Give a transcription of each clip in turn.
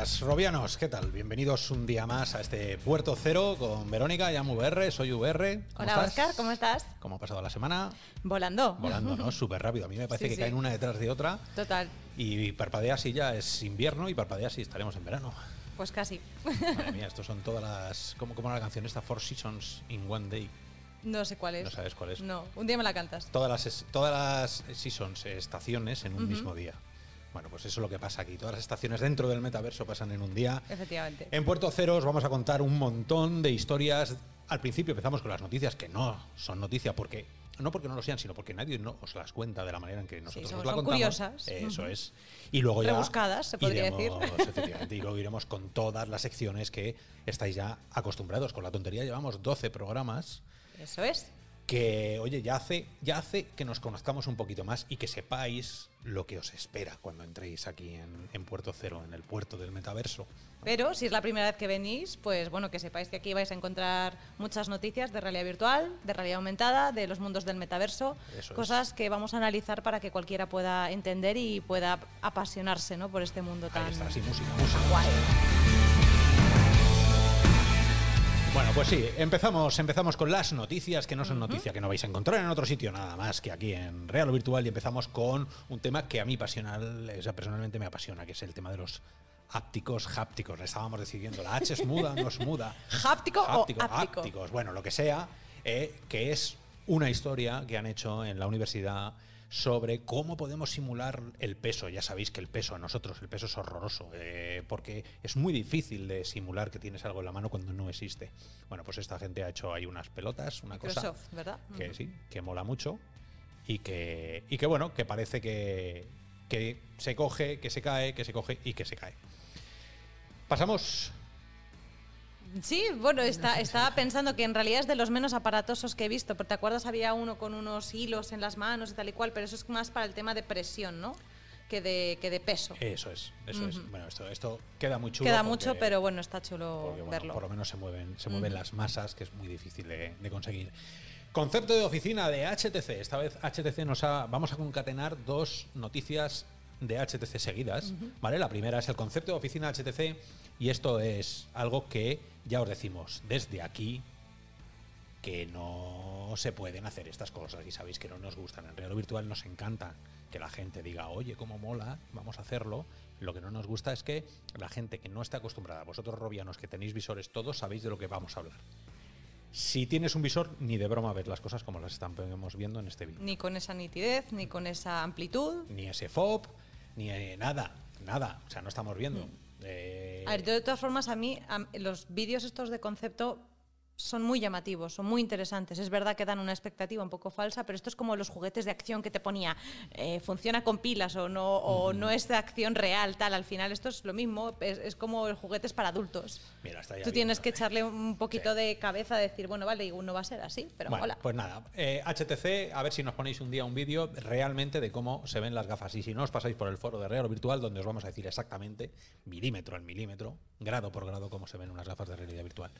buenas, Robianos, ¿qué tal? Bienvenidos un día más a este Puerto Cero con Verónica, llamo VR, soy VR. ¿Cómo Hola, estás? Oscar, ¿cómo estás? ¿Cómo ha pasado la semana? Volando. Volando, ¿no? Súper rápido. A mí me parece Sí, que sí. caen una detrás de otra Total, y parpadeas y ya es invierno y parpadeas y estaremos en verano. pues casi. Madre mía, estos son todas las... ¿Cómo, cómo era la canción esta? Four Seasons in One Day. No sé cuál es. No sabes cuál es. No, un día me la cantas. Todas las, todas las seasons, estaciones en un mismo día. Bueno, pues eso es lo que pasa aquí. Todas las estaciones dentro del metaverso pasan en un día. Efectivamente. En Puerto Cero os vamos a contar un montón de historias. Al principio empezamos con las noticias que no son noticia porque no porque no lo sean, sino porque nadie no os las cuenta de la manera en que nosotros os la son contamos. curiosas. Eso es. Y luego ya Rebuscadas, se podría iremos, decir. Efectivamente, y luego iremos con todas las secciones que estáis ya acostumbrados. Con la tontería llevamos 12 programas Eso es. Que, oye, ya hace, ya hace que nos conozcamos un poquito más y que sepáis lo que os espera cuando entréis aquí en, en Puerto Cero, en el puerto del metaverso. Pero si es la primera vez que venís, pues bueno, que sepáis que aquí vais a encontrar muchas noticias de realidad virtual, de realidad aumentada, de los mundos del metaverso, Eso es. cosas que vamos a analizar para que cualquiera pueda entender y pueda apasionarse ¿no? por este mundo tan Ahí está, sí, música, música. guay. Bueno, pues sí, empezamos, empezamos con las noticias, que no son noticias que no vais a encontrar en otro sitio nada más que aquí en Real o Virtual, y empezamos con un tema que a mí pasional, o sea, personalmente me apasiona, que es el tema de los ápticos, hápticos. Le estábamos decidiendo, ¿la H es muda no es muda? ¿Háptico o Háptico, áptico? hápticos, bueno, lo que sea, eh, que es una historia que han hecho en la universidad sobre cómo podemos simular el peso. Ya sabéis que el peso a nosotros, el peso es horroroso, eh, porque es muy difícil de simular que tienes algo en la mano cuando no existe. Bueno, pues esta gente ha hecho ahí unas pelotas, una cosa Microsoft, ¿verdad? que sí, que mola mucho y que, y que bueno, que parece que, que se coge, que se cae, que se coge y que se cae. Pasamos Sí, bueno, está, estaba pensando que en realidad es de los menos aparatosos que he visto, porque te acuerdas había uno con unos hilos en las manos y tal y cual, pero eso es más para el tema de presión, ¿no? Que de, que de peso. Eso es, eso es. Bueno, esto, esto queda muy chulo. Queda porque- mucho, pero bueno, está chulo porque, bueno, verlo. por lo menos se mueven, se mueven las masas, que es muy difícil de, de conseguir. Concepto de oficina de HTC. Esta vez HTC nos ha. Vamos a concatenar dos noticias de HTC seguidas. ¿Vale? La primera es el concepto de oficina HTC. Y esto es algo que ya os decimos desde aquí que no se pueden hacer estas cosas y sabéis que no nos gustan. En Real o Virtual nos encanta que la gente diga, oye, cómo mola, vamos a hacerlo. Lo que no nos gusta es que la gente que no está acostumbrada, vosotros robianos que tenéis visores todos, sabéis de lo que vamos a hablar. Si tienes un visor, ni de broma ves las cosas como las estamos viendo en este vídeo. Ni con esa nitidez, ni con esa amplitud. Ni ese FOB, ni eh, nada, nada. O sea, no estamos viendo. Eh, A ver, yo de todas formas, a mí am- los vídeos estos de concepto son muy llamativos, son muy interesantes. Es verdad que dan una expectativa un poco falsa, pero esto es como los juguetes de acción que te ponía, eh, funciona con pilas o no, o no es de acción real, tal. Al final esto es lo mismo, es, es como el juguete es para adultos. Mira, está ya Tú tienes que echarle un poquito Sí. de cabeza a decir, bueno, vale, igual no va a ser así, pero bueno, hola. pues nada, eh, HTC, a ver si nos ponéis un día un vídeo realmente de cómo se ven las gafas. Y si no os pasáis por el foro de Real o Virtual, donde os vamos a decir exactamente, milímetro al milímetro, grado por grado, cómo se ven unas gafas de realidad virtual.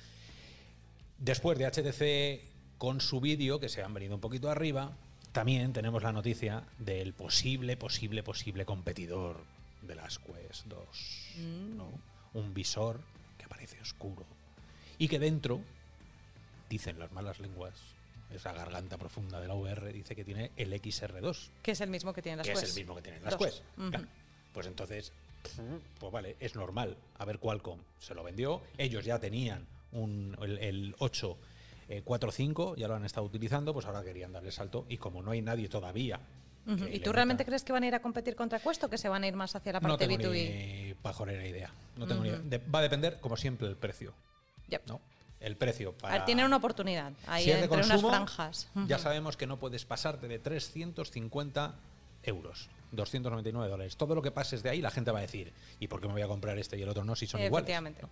Después de HTC con su vídeo, que se han venido un poquito arriba, también tenemos la noticia del posible, posible, posible competidor de las Quest 2. ¿no? Un visor que aparece oscuro y que dentro, dicen las malas lenguas, esa garganta profunda de la VR, dice que tiene el XR2 que es el mismo que tienen las que Quest. es el mismo que tienen las Dos. Quest. Pues entonces, pues vale, es normal. A ver Qualcomm se lo vendió. Ellos ya tenían un, el, el 8 eh, 4.5, ya lo han estado utilizando, pues ahora querían darle salto. Y como no hay nadie todavía. ¿Y tú realmente crees que van a ir a competir contra Quest o que se van a ir más hacia la No parte tengo B2B? ni pajolera idea. No tengo ni idea. De- va a depender, como siempre, el precio. Yep. ¿no? El precio A para. ver, tienen una oportunidad ahí Si entre consumo, unas franjas. Ya sabemos que no puedes pasarte de 350 euros, 299 dólares. Todo lo que pases de ahí, la gente va a decir, ¿y por qué me voy a comprar este y el otro no si son iguales? ¿no?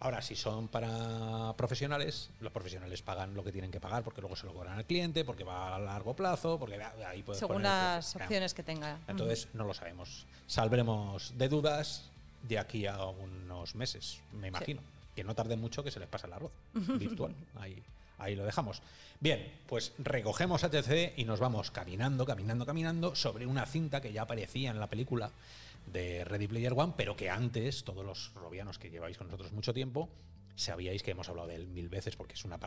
Ahora, si son para profesionales, los profesionales pagan lo que tienen que pagar porque luego se lo cobran al cliente, porque va a largo plazo, porque ahí puedes Según las opciones que tenga. Entonces, no lo sabemos. Salvremos de dudas de aquí a unos meses, me imagino. Que no tarde mucho que se les pase el arroz virtual. Ahí, ahí lo dejamos. Bien, pues recogemos HTC y nos vamos caminando, caminando, caminando sobre una cinta que ya aparecía en la película de Ready Player One, pero que antes, todos los robianos que lleváis con nosotros mucho tiempo, sabíais que hemos hablado de él mil veces porque es una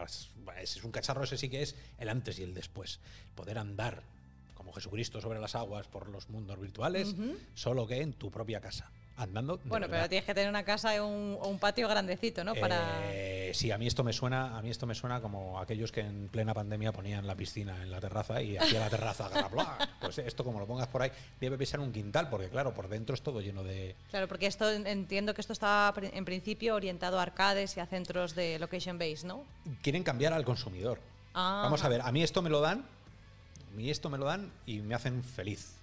es un cacharro ese sí que es el antes y el después. Poder andar como Jesucristo sobre las aguas por los mundos virtuales, solo que en tu propia casa andando. Bueno, pero tienes que tener una casa o un, patio grandecito, ¿no? Para... Eh, sí, a mí esto me suena, a mí esto me suena como aquellos que en plena pandemia ponían la piscina en la terraza y hacía la terraza Pues esto como lo pongas por ahí debe pesar un quintal porque claro, por dentro es todo lleno de. Claro, porque esto entiendo que esto está en principio orientado a arcades y a centros de location base, ¿no? Quieren cambiar al consumidor. Ah. Vamos a ver, a mí esto me lo dan, a mí esto me lo dan y me hacen feliz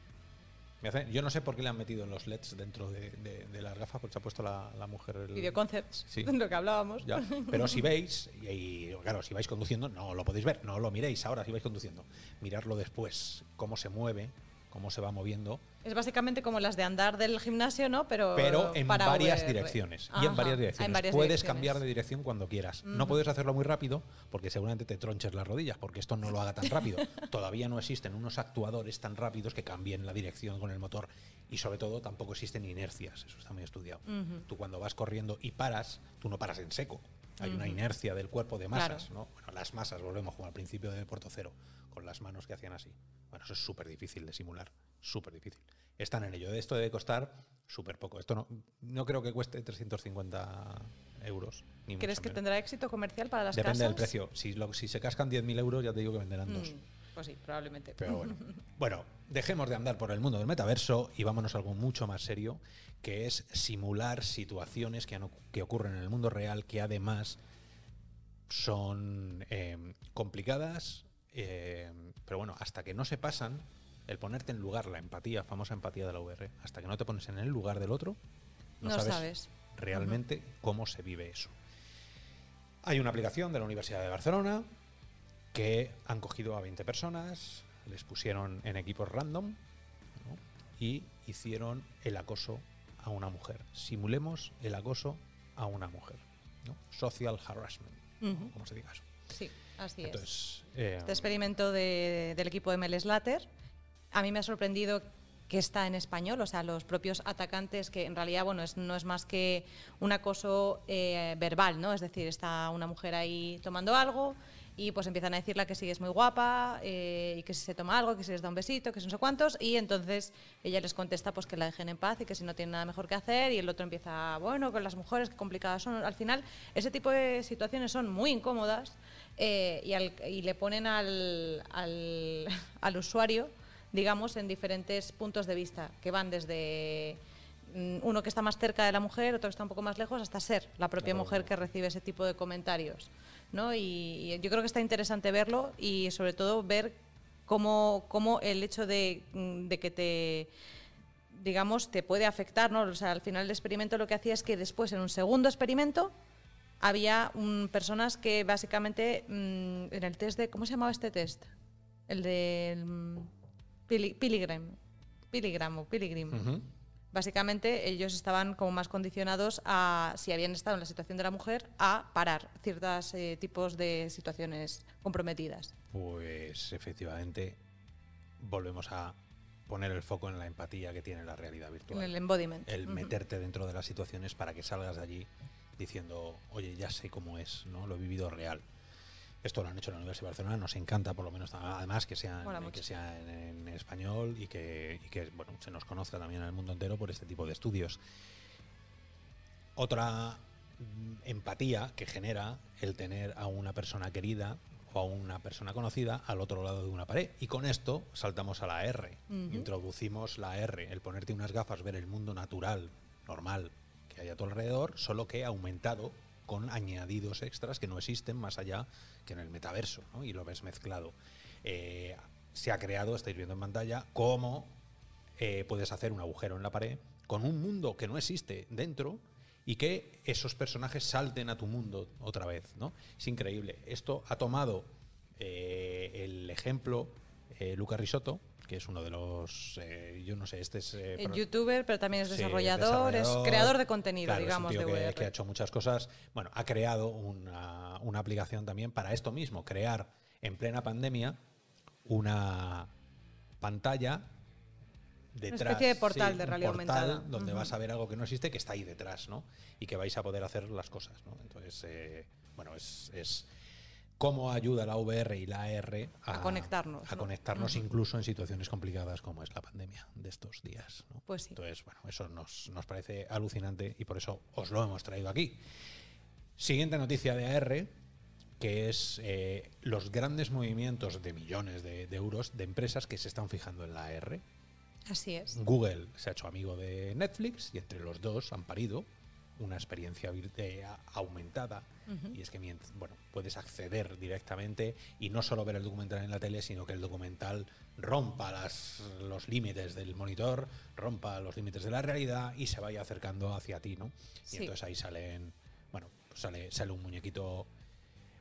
yo no sé por qué le han metido en los LEDs dentro de, las gafas, porque se ha puesto la, mujer. El, Video concepts, sí. lo que hablábamos. Pero si veis, y, claro, si vais conduciendo, no lo podéis ver, no lo miréis ahora si vais conduciendo. Mirarlo después, cómo se mueve, cómo se va moviendo. Es básicamente como las de andar del gimnasio, ¿no? Pero, Pero en varias direcciones. y en varias direcciones. puedes cambiar de dirección cuando quieras. No puedes hacerlo muy rápido porque seguramente te tronches las rodillas, porque esto no lo haga tan rápido. Todavía no existen unos actuadores tan rápidos que cambien la dirección con el motor. Y sobre todo tampoco existen inercias. Eso está muy estudiado. Tú cuando vas corriendo y paras, tú no paras en seco. Hay una inercia del cuerpo de masas, ¿no? Bueno, las masas, volvemos como al principio de Puerto Cero, con las manos que hacían así. Bueno, eso es súper difícil de simular, súper difícil. Están en ello. Esto debe costar súper poco. Esto no, no creo que cueste 350 euros. ¿Crees que tendrá éxito comercial para las Depende del precio. Si, si se cascan 10.000 euros, ya te digo que venderán dos. Mm, pues sí, probablemente. Pero bueno. bueno, dejemos de andar por el mundo del metaverso y vámonos a algo mucho más serio, que es simular situaciones que, que ocurren en el mundo real, que además son eh, complicadas, eh, pero bueno, hasta que no se pasan, el ponerte en lugar, la empatía, famosa empatía de la VR, hasta que no te pones en el lugar del otro, no, sabes, realmente cómo se vive eso. Hay una aplicación de la Universidad de Barcelona que han cogido a 20 personas, les pusieron en equipos random y hicieron el acoso a una mujer. Simulemos el acoso a una mujer. Social harassment, como se diga eso. Sí. Así es. Eh, este experimento del equipo de Mel Slater, a mí me ha sorprendido que está en español, o sea, los propios atacantes, que en realidad, bueno, no es más que un acoso eh, verbal, ¿no? Es decir, está una mujer ahí tomando algo y pues empiezan a decirle que sí es muy guapa eh, y que si se toma algo, que si les da un besito, que si no sé cuántos y entonces ella les contesta pues que la dejen en paz y que si no tiene nada mejor que hacer y el otro empieza, bueno, con las mujeres, qué complicadas son. Al final, ese tipo de situaciones son muy incómodas eh, y, le ponen al, al, usuario, digamos, en diferentes puntos de vista, que van desde uno que está más cerca de la mujer, otro que está un poco más lejos, hasta ser la propia mujer que recibe ese tipo de comentarios. ¿no? Y, yo creo que está interesante verlo y sobre todo ver cómo, cómo el hecho de, mm, de, que te digamos te puede afectar, ¿no? O sea, al final del experimento lo que hacía es que después en un segundo experimento había personas que básicamente mm, en el test de ¿cómo se llamaba este test? El de mm, Pilgrim, Pilgrim o Pilgrim. Básicamente ellos estaban como más condicionados a, si habían estado en la situación de la mujer, a parar ciertos eh, tipos de situaciones comprometidas. Pues efectivamente volvemos a poner el foco en la empatía que tiene la realidad virtual. En el embodiment. El meterte dentro de las situaciones para que salgas de allí diciendo, oye, ya sé cómo es, ¿no? Lo he vivido real. Esto lo han hecho en la Universidad de Barcelona, nos encanta por lo menos además que sea, que sea en, español y que, bueno, se nos conozca también en el mundo entero por este tipo de estudios. Otra mm, empatía que genera el tener a una persona querida o a una persona conocida al otro lado de una pared. Y con esto saltamos a la R. Introducimos la R, el ponerte unas gafas, ver el mundo natural, normal, que hay a tu alrededor, solo que aumentado con añadidos extras que no existen más allá que en el metaverso, y lo ves mezclado. Eh, se ha creado, estáis viendo en pantalla, cómo eh, puedes hacer un agujero en la pared con un mundo que no existe dentro y que esos personajes salten a tu mundo otra vez. ¿no? Es increíble. Esto ha tomado eh, el ejemplo Luca Risotto, que es uno de los, eh, yo no sé, este es... Eh, youtuber, pero también es desarrollador, es creador de contenido, digamos, de VR. Que, ha hecho muchas cosas. Bueno, ha creado una, una aplicación también para esto mismo, crear en plena pandemia una pantalla detrás. Una especie de portal sí, de un realidad portal aumentada. Donde vas a ver algo que no existe, que está ahí detrás, ¿no? Y que vais a poder hacer las cosas, ¿no? Entonces, eh, bueno, es, es cómo ayuda la VR y la AR A conectarnos, A ¿no? conectarnos incluso en situaciones complicadas como es la pandemia de estos días, ¿no? Pues sí. Entonces, bueno, eso nos, nos parece alucinante y por eso os lo hemos traído aquí. Siguiente noticia de AR, que es eh, los grandes movimientos de millones de, de euros de empresas que se están fijando en la AR. Así es. Google se ha hecho amigo de Netflix y entre los dos han parido una experiencia eh, aumentada. Y es que bueno, puedes acceder directamente y no solo ver el documental en la tele, sino que el documental rompa las, los límites del monitor, rompa los límites de la realidad y se vaya acercando hacia ti, ¿no? Y entonces ahí salen, bueno, pues sale, sale un muñequito,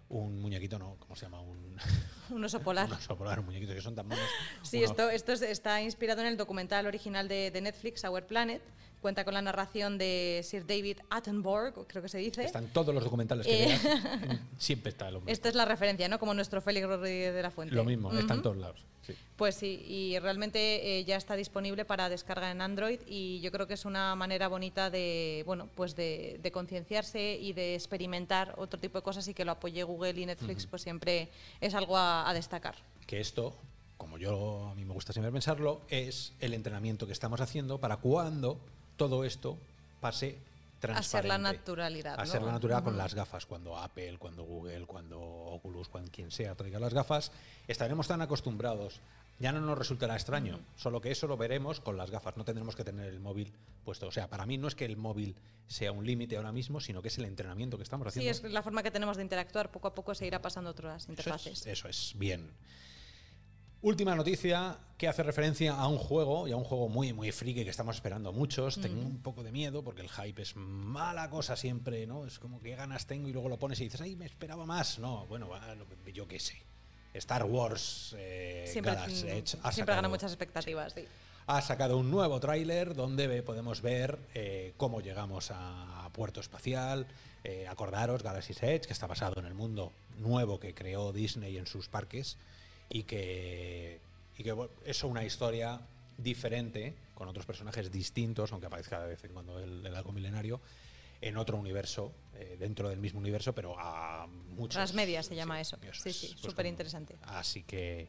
un muñequito, no, ¿cómo se llama? Un, Un oso polar. un oso polar, un muñequito que son tan monos. Sí, esto, esto es- está inspirado en el documental original de, de Netflix, Our Planet. Cuenta con la narración de Sir David Attenborough, creo que se dice. Están todos los documentales que Eh. veas, en- siempre está el hombre. Esta es la referencia, ¿no? Como nuestro Félix Rodríguez de la Fuente. Lo mismo, está en todos lados. sí. Pues sí, y realmente eh, ya está disponible para descarga en Android y yo creo que es una manera bonita de, bueno, pues de, de concienciarse y de experimentar otro tipo de cosas y que lo apoye Google y Netflix, pues siempre es algo a, a destacar. Que esto, como yo a mí me gusta siempre pensarlo, es el entrenamiento que estamos haciendo para cuando todo esto pase transparente. A ser la naturalidad, A ¿no? ser la naturalidad con las gafas. Cuando Apple, cuando Google, cuando Oculus, cuando quien sea traiga las gafas, estaremos tan acostumbrados. Ya no nos resultará extraño, solo que eso lo veremos con las gafas. No tendremos que tener el móvil puesto. O sea, para mí no es que el móvil sea un límite ahora mismo, sino que es el entrenamiento que estamos Sí, haciendo. es la forma que tenemos de interactuar. Poco a poco se irá pasando otras Eso interfaces. es, eso es, bien. Última noticia que hace referencia a un juego y a un juego muy, muy friki que estamos esperando muchos. Tengo un poco de miedo porque el hype es mala cosa siempre, ¿no? Es como que ganas tengo y luego lo pones y dices, ay, me esperaba más. No, bueno, yo qué sé. Star Wars eh, siempre Galaxy mm, Edge siempre gana muchas expectativas. sí. ha sacado un nuevo tráiler donde podemos ver eh, cómo llegamos a Puerto Espacial. Eh, acordaros, Galaxy's Edge, que está basado en el mundo nuevo que creó Disney en sus parques y que, y que bueno, una historia diferente, con otros personajes distintos, aunque aparezca de vez en cuando el, el algo milenario, en otro universo, eh, dentro del mismo universo, pero a muchos... Transmedia se llama eso. Sí, sí, pues, superinteresante. como- Así que...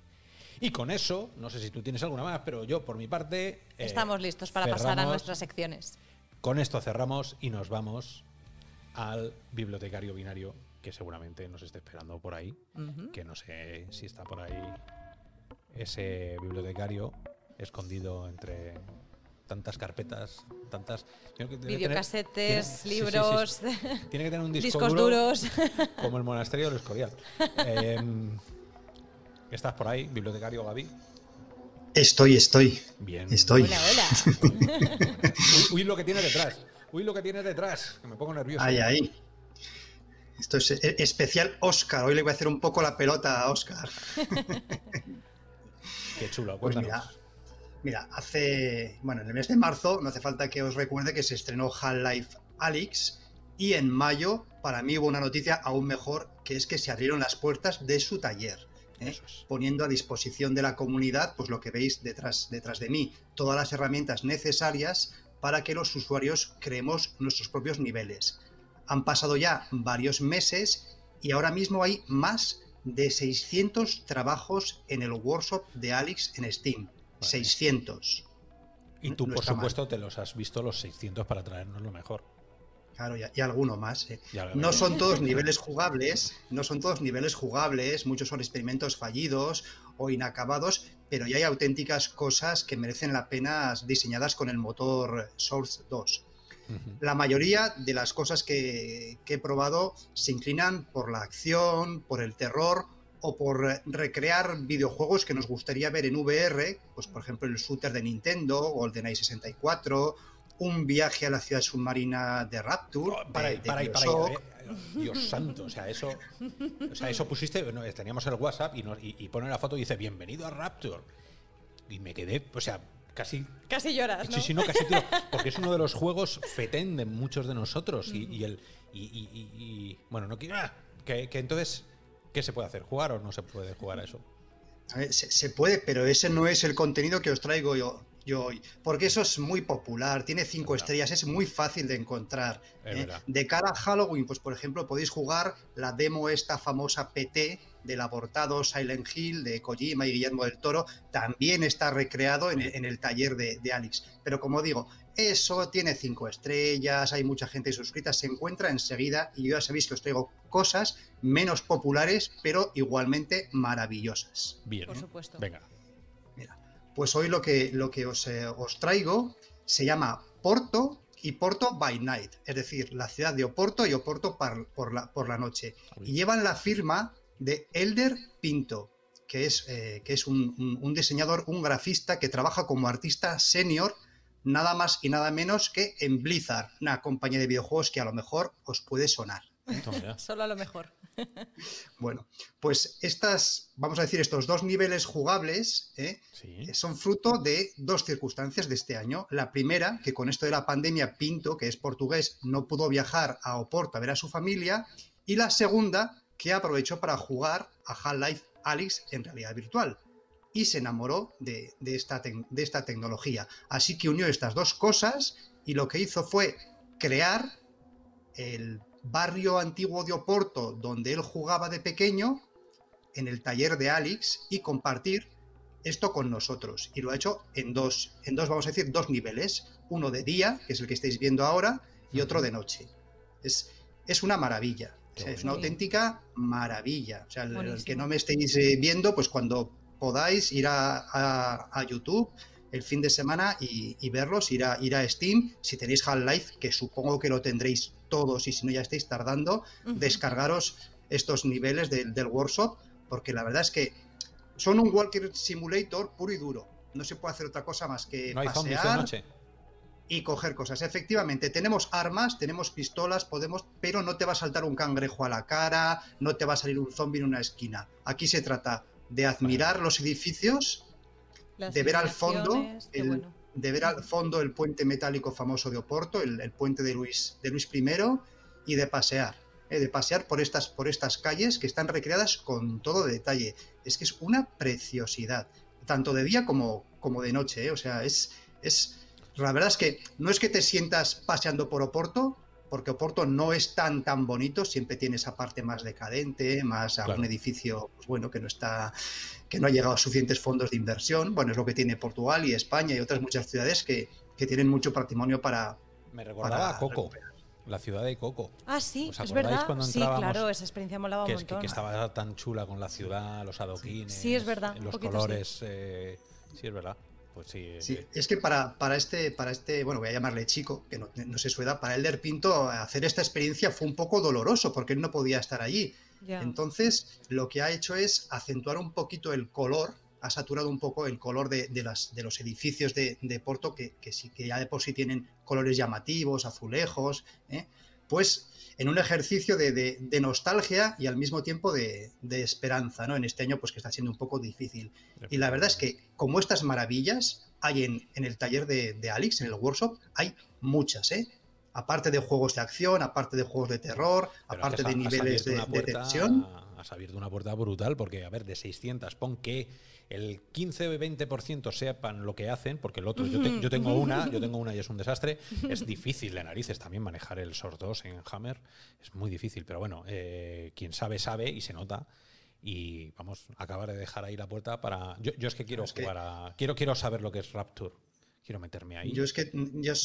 Y con eso, no sé si tú tienes alguna más, pero yo por mi parte... eh, Estamos listos para pasar a nuestras secciones. Con esto cerramos y nos vamos al bibliotecario binario que seguramente nos esté esperando por ahí. Que no sé si está por ahí ese bibliotecario escondido entre tantas carpetas, tantas Videocasetes, tiene- sí, sí, sí, libros, sí. Tiene que tener un disco discos duro duros. como el monasterio del Escorial. Em, ¿Estás por ahí, bibliotecario Gaby? Estoy, estoy. Bien. Estoy. Hola, hola. Uy, uy, lo que tiene detrás. Uy, lo que tiene detrás. Que me pongo nervioso. Ahí, ahí. Esto es eh, especial Oscar. Hoy le voy a hacer un poco la pelota a Oscar. Qué chulo. Pues mira, mira, hace. Bueno, en el mes de marzo, no hace falta que os recuerde que se estrenó Half-Life Alyx. Y en mayo, para mí hubo una noticia aún mejor, que es que se abrieron las puertas de su taller. ¿eh? Es. poniendo a disposición de la comunidad, pues lo que veis detrás, detrás de mí, todas las herramientas necesarias para que los usuarios creemos nuestros propios niveles. Han pasado ya varios meses y ahora mismo hay más de 600 trabajos en el workshop de Alex en Steam. 600. Y tú, No por mal. supuesto, te los has visto los 600 para traernos lo mejor. Claro, y, y alguno más. ¿eh? No son todos niveles jugables, no son todos niveles jugables, muchos son experimentos fallidos o inacabados, pero ya hay auténticas cosas que merecen la pena diseñadas con el motor Source 2. La mayoría de las cosas que, que he probado se inclinan por la acción, por el terror o por recrear videojuegos que nos gustaría ver en VR, pues por ejemplo el shooter de Nintendo, GoldenEye 64, un viaje a la ciudad submarina de Rapture. Oh, para ahí, de- de para para eh. Dios santo, o sea, eso. O sea, eso pusiste. no, teníamos el WhatsApp y, nos- y, y pone la foto y dice bienvenido a Rapture. Y me quedé, o sea, casi. Casi lloras, ¿no? Sí, sí, no, casi tiro, Porque es uno de los juegos fetén de muchos de nosotros. Y, y el. Y, y- y- y- bueno, no quiero. ah, que, que entonces. ¿Qué se puede hacer? ¿Jugar o no se puede jugar a eso? A ver, se, se puede, pero ese no es el contenido que os traigo yo, yo hoy. Porque eso es muy popular, tiene cinco estrellas, es muy fácil de encontrar. ¿eh? De cara a Halloween, pues por ejemplo, podéis jugar la demo esta famosa PT del abortado Silent Hill de Kojima y Guillermo del Toro, también está recreado en, el taller de, de Alex. Pero como digo, eso tiene cinco estrellas, hay mucha gente suscrita, se encuentra enseguida y ya sabéis que os traigo cosas menos populares, pero igualmente maravillosas. Bien, por supuesto. Venga. Mira, pues hoy lo que, lo que os, eh, os traigo se llama Porto y Porto by Night, es decir, la ciudad de Oporto y Oporto por, la, por la noche. Y llevan la firma de Elder Pinto, que es, eh, que es un, un, diseñador, un grafista que trabaja como artista senior nada más y nada menos que en Blizzard, una compañía de videojuegos que a lo mejor os puede sonar. Solo a lo mejor. bueno, pues estas, vamos a decir, estos dos niveles jugables ¿eh? son fruto de dos circunstancias de este año. La primera, que con esto de la pandemia, Pinto, que es portugués, no pudo viajar a Oporto a ver a su familia. Y la segunda, que aprovechó para jugar a Half-Life Alyx en realidad virtual. Y se enamoró de, esta de esta tecnología. Así que unió estas dos cosas y lo que hizo fue crear el barrio antiguo de Oporto, donde él jugaba de pequeño, en el taller de Alex, y compartir esto con nosotros. Y lo ha hecho en dos, en dos, vamos a decir, dos niveles. Uno de día, que es el que estáis viendo ahora, y otro de noche. Es, es una maravilla. Es una auténtica maravilla. O sea, el, que no me estéis eh, viendo, pues cuando podáis ir a YouTube el fin de semana y, verlos, ir a, ir a Steam, si tenéis Half-Life, que supongo que lo tendréis todos y si no ya estáis tardando, descargaros estos niveles del workshop, porque la verdad es que son un Walker Simulator puro y duro. No se puede hacer otra cosa más que pasear y coger cosas. Efectivamente, tenemos armas, tenemos pistolas, podemos, pero no te va a saltar un cangrejo a la cara, no te va a salir un zombie en una esquina. Aquí se trata de admirar los edificios de ver al fondo el, de ver al fondo el puente metálico famoso de Oporto, el, puente de Luis, de Luis I, y de pasear, eh, de pasear por estas, por estas calles que están recreadas con todo detalle. Es que es una preciosidad, tanto de día como, como de noche, eh. o sea, es, es... La verdad es que no es que te sientas paseando por Oporto, porque Oporto no es tan tan bonito, siempre tiene esa parte más decadente, más a un edificio pues bueno que no está que no ha llegado a suficientes fondos de inversión. Bueno, es lo que tiene Portugal y España y otras muchas ciudades que, tienen mucho patrimonio para. Me recordaba a Coco. La ciudad de Coco. Ah, sí, es verdad. sí, claro, esa experiencia molaba un montón. Que, estaba tan chula con la ciudad, los adoquines. Sí, es verdad. Los colores. Eh, sí. es verdad. Pues sí, sí, eh. es que para, para, este, para este, bueno, voy a llamarle chico, que no, no sé su edad, para Elder Pinto hacer esta experiencia fue un poco doloroso porque él no podía estar allí. Entonces, lo que ha hecho es acentuar un poquito el color, ha saturado un poco el color de, las, de los edificios de, Porto, que, sí, que ya de por sí tienen colores llamativos, azulejos, ¿eh? Pues en un ejercicio de, nostalgia y al mismo tiempo de, esperanza, ¿no? En este año, pues que está siendo un poco difícil. Y la verdad es que, como estas maravillas hay en, en el taller de, Alex, en el workshop, hay muchas, ¿eh? aparte de juegos de acción, aparte de juegos de terror, aparte de niveles de, tensión. Has abierto una puerta brutal porque, a ver, de 600, pon que el 15-20% sepan lo que hacen, porque el otro, yo, tengo una, yo tengo una y es un desastre. Es difícil de narices también manejar el SOR 2 en Hammer, es muy difícil, pero bueno, eh, quien sabe, sabe y se nota. Y vamos, a acabar de dejar ahí la puerta para. Yo, es que quiero jugar a. Quiero, quiero saber lo que es Rapture quiero meterme ahí. Yo es que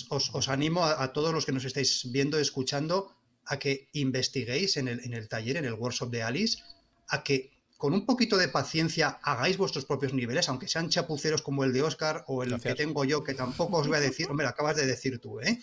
os, animo a, todos los que nos estáis viendo, escuchando, a que investiguéis en el, en el taller, en el workshop de Alice, a que con un poquito de paciencia hagáis vuestros propios niveles, aunque sean chapuceros como el de Oscar o el que tengo yo, que tampoco os voy a decir, hombre, lo acabas de decir tú, ¿eh?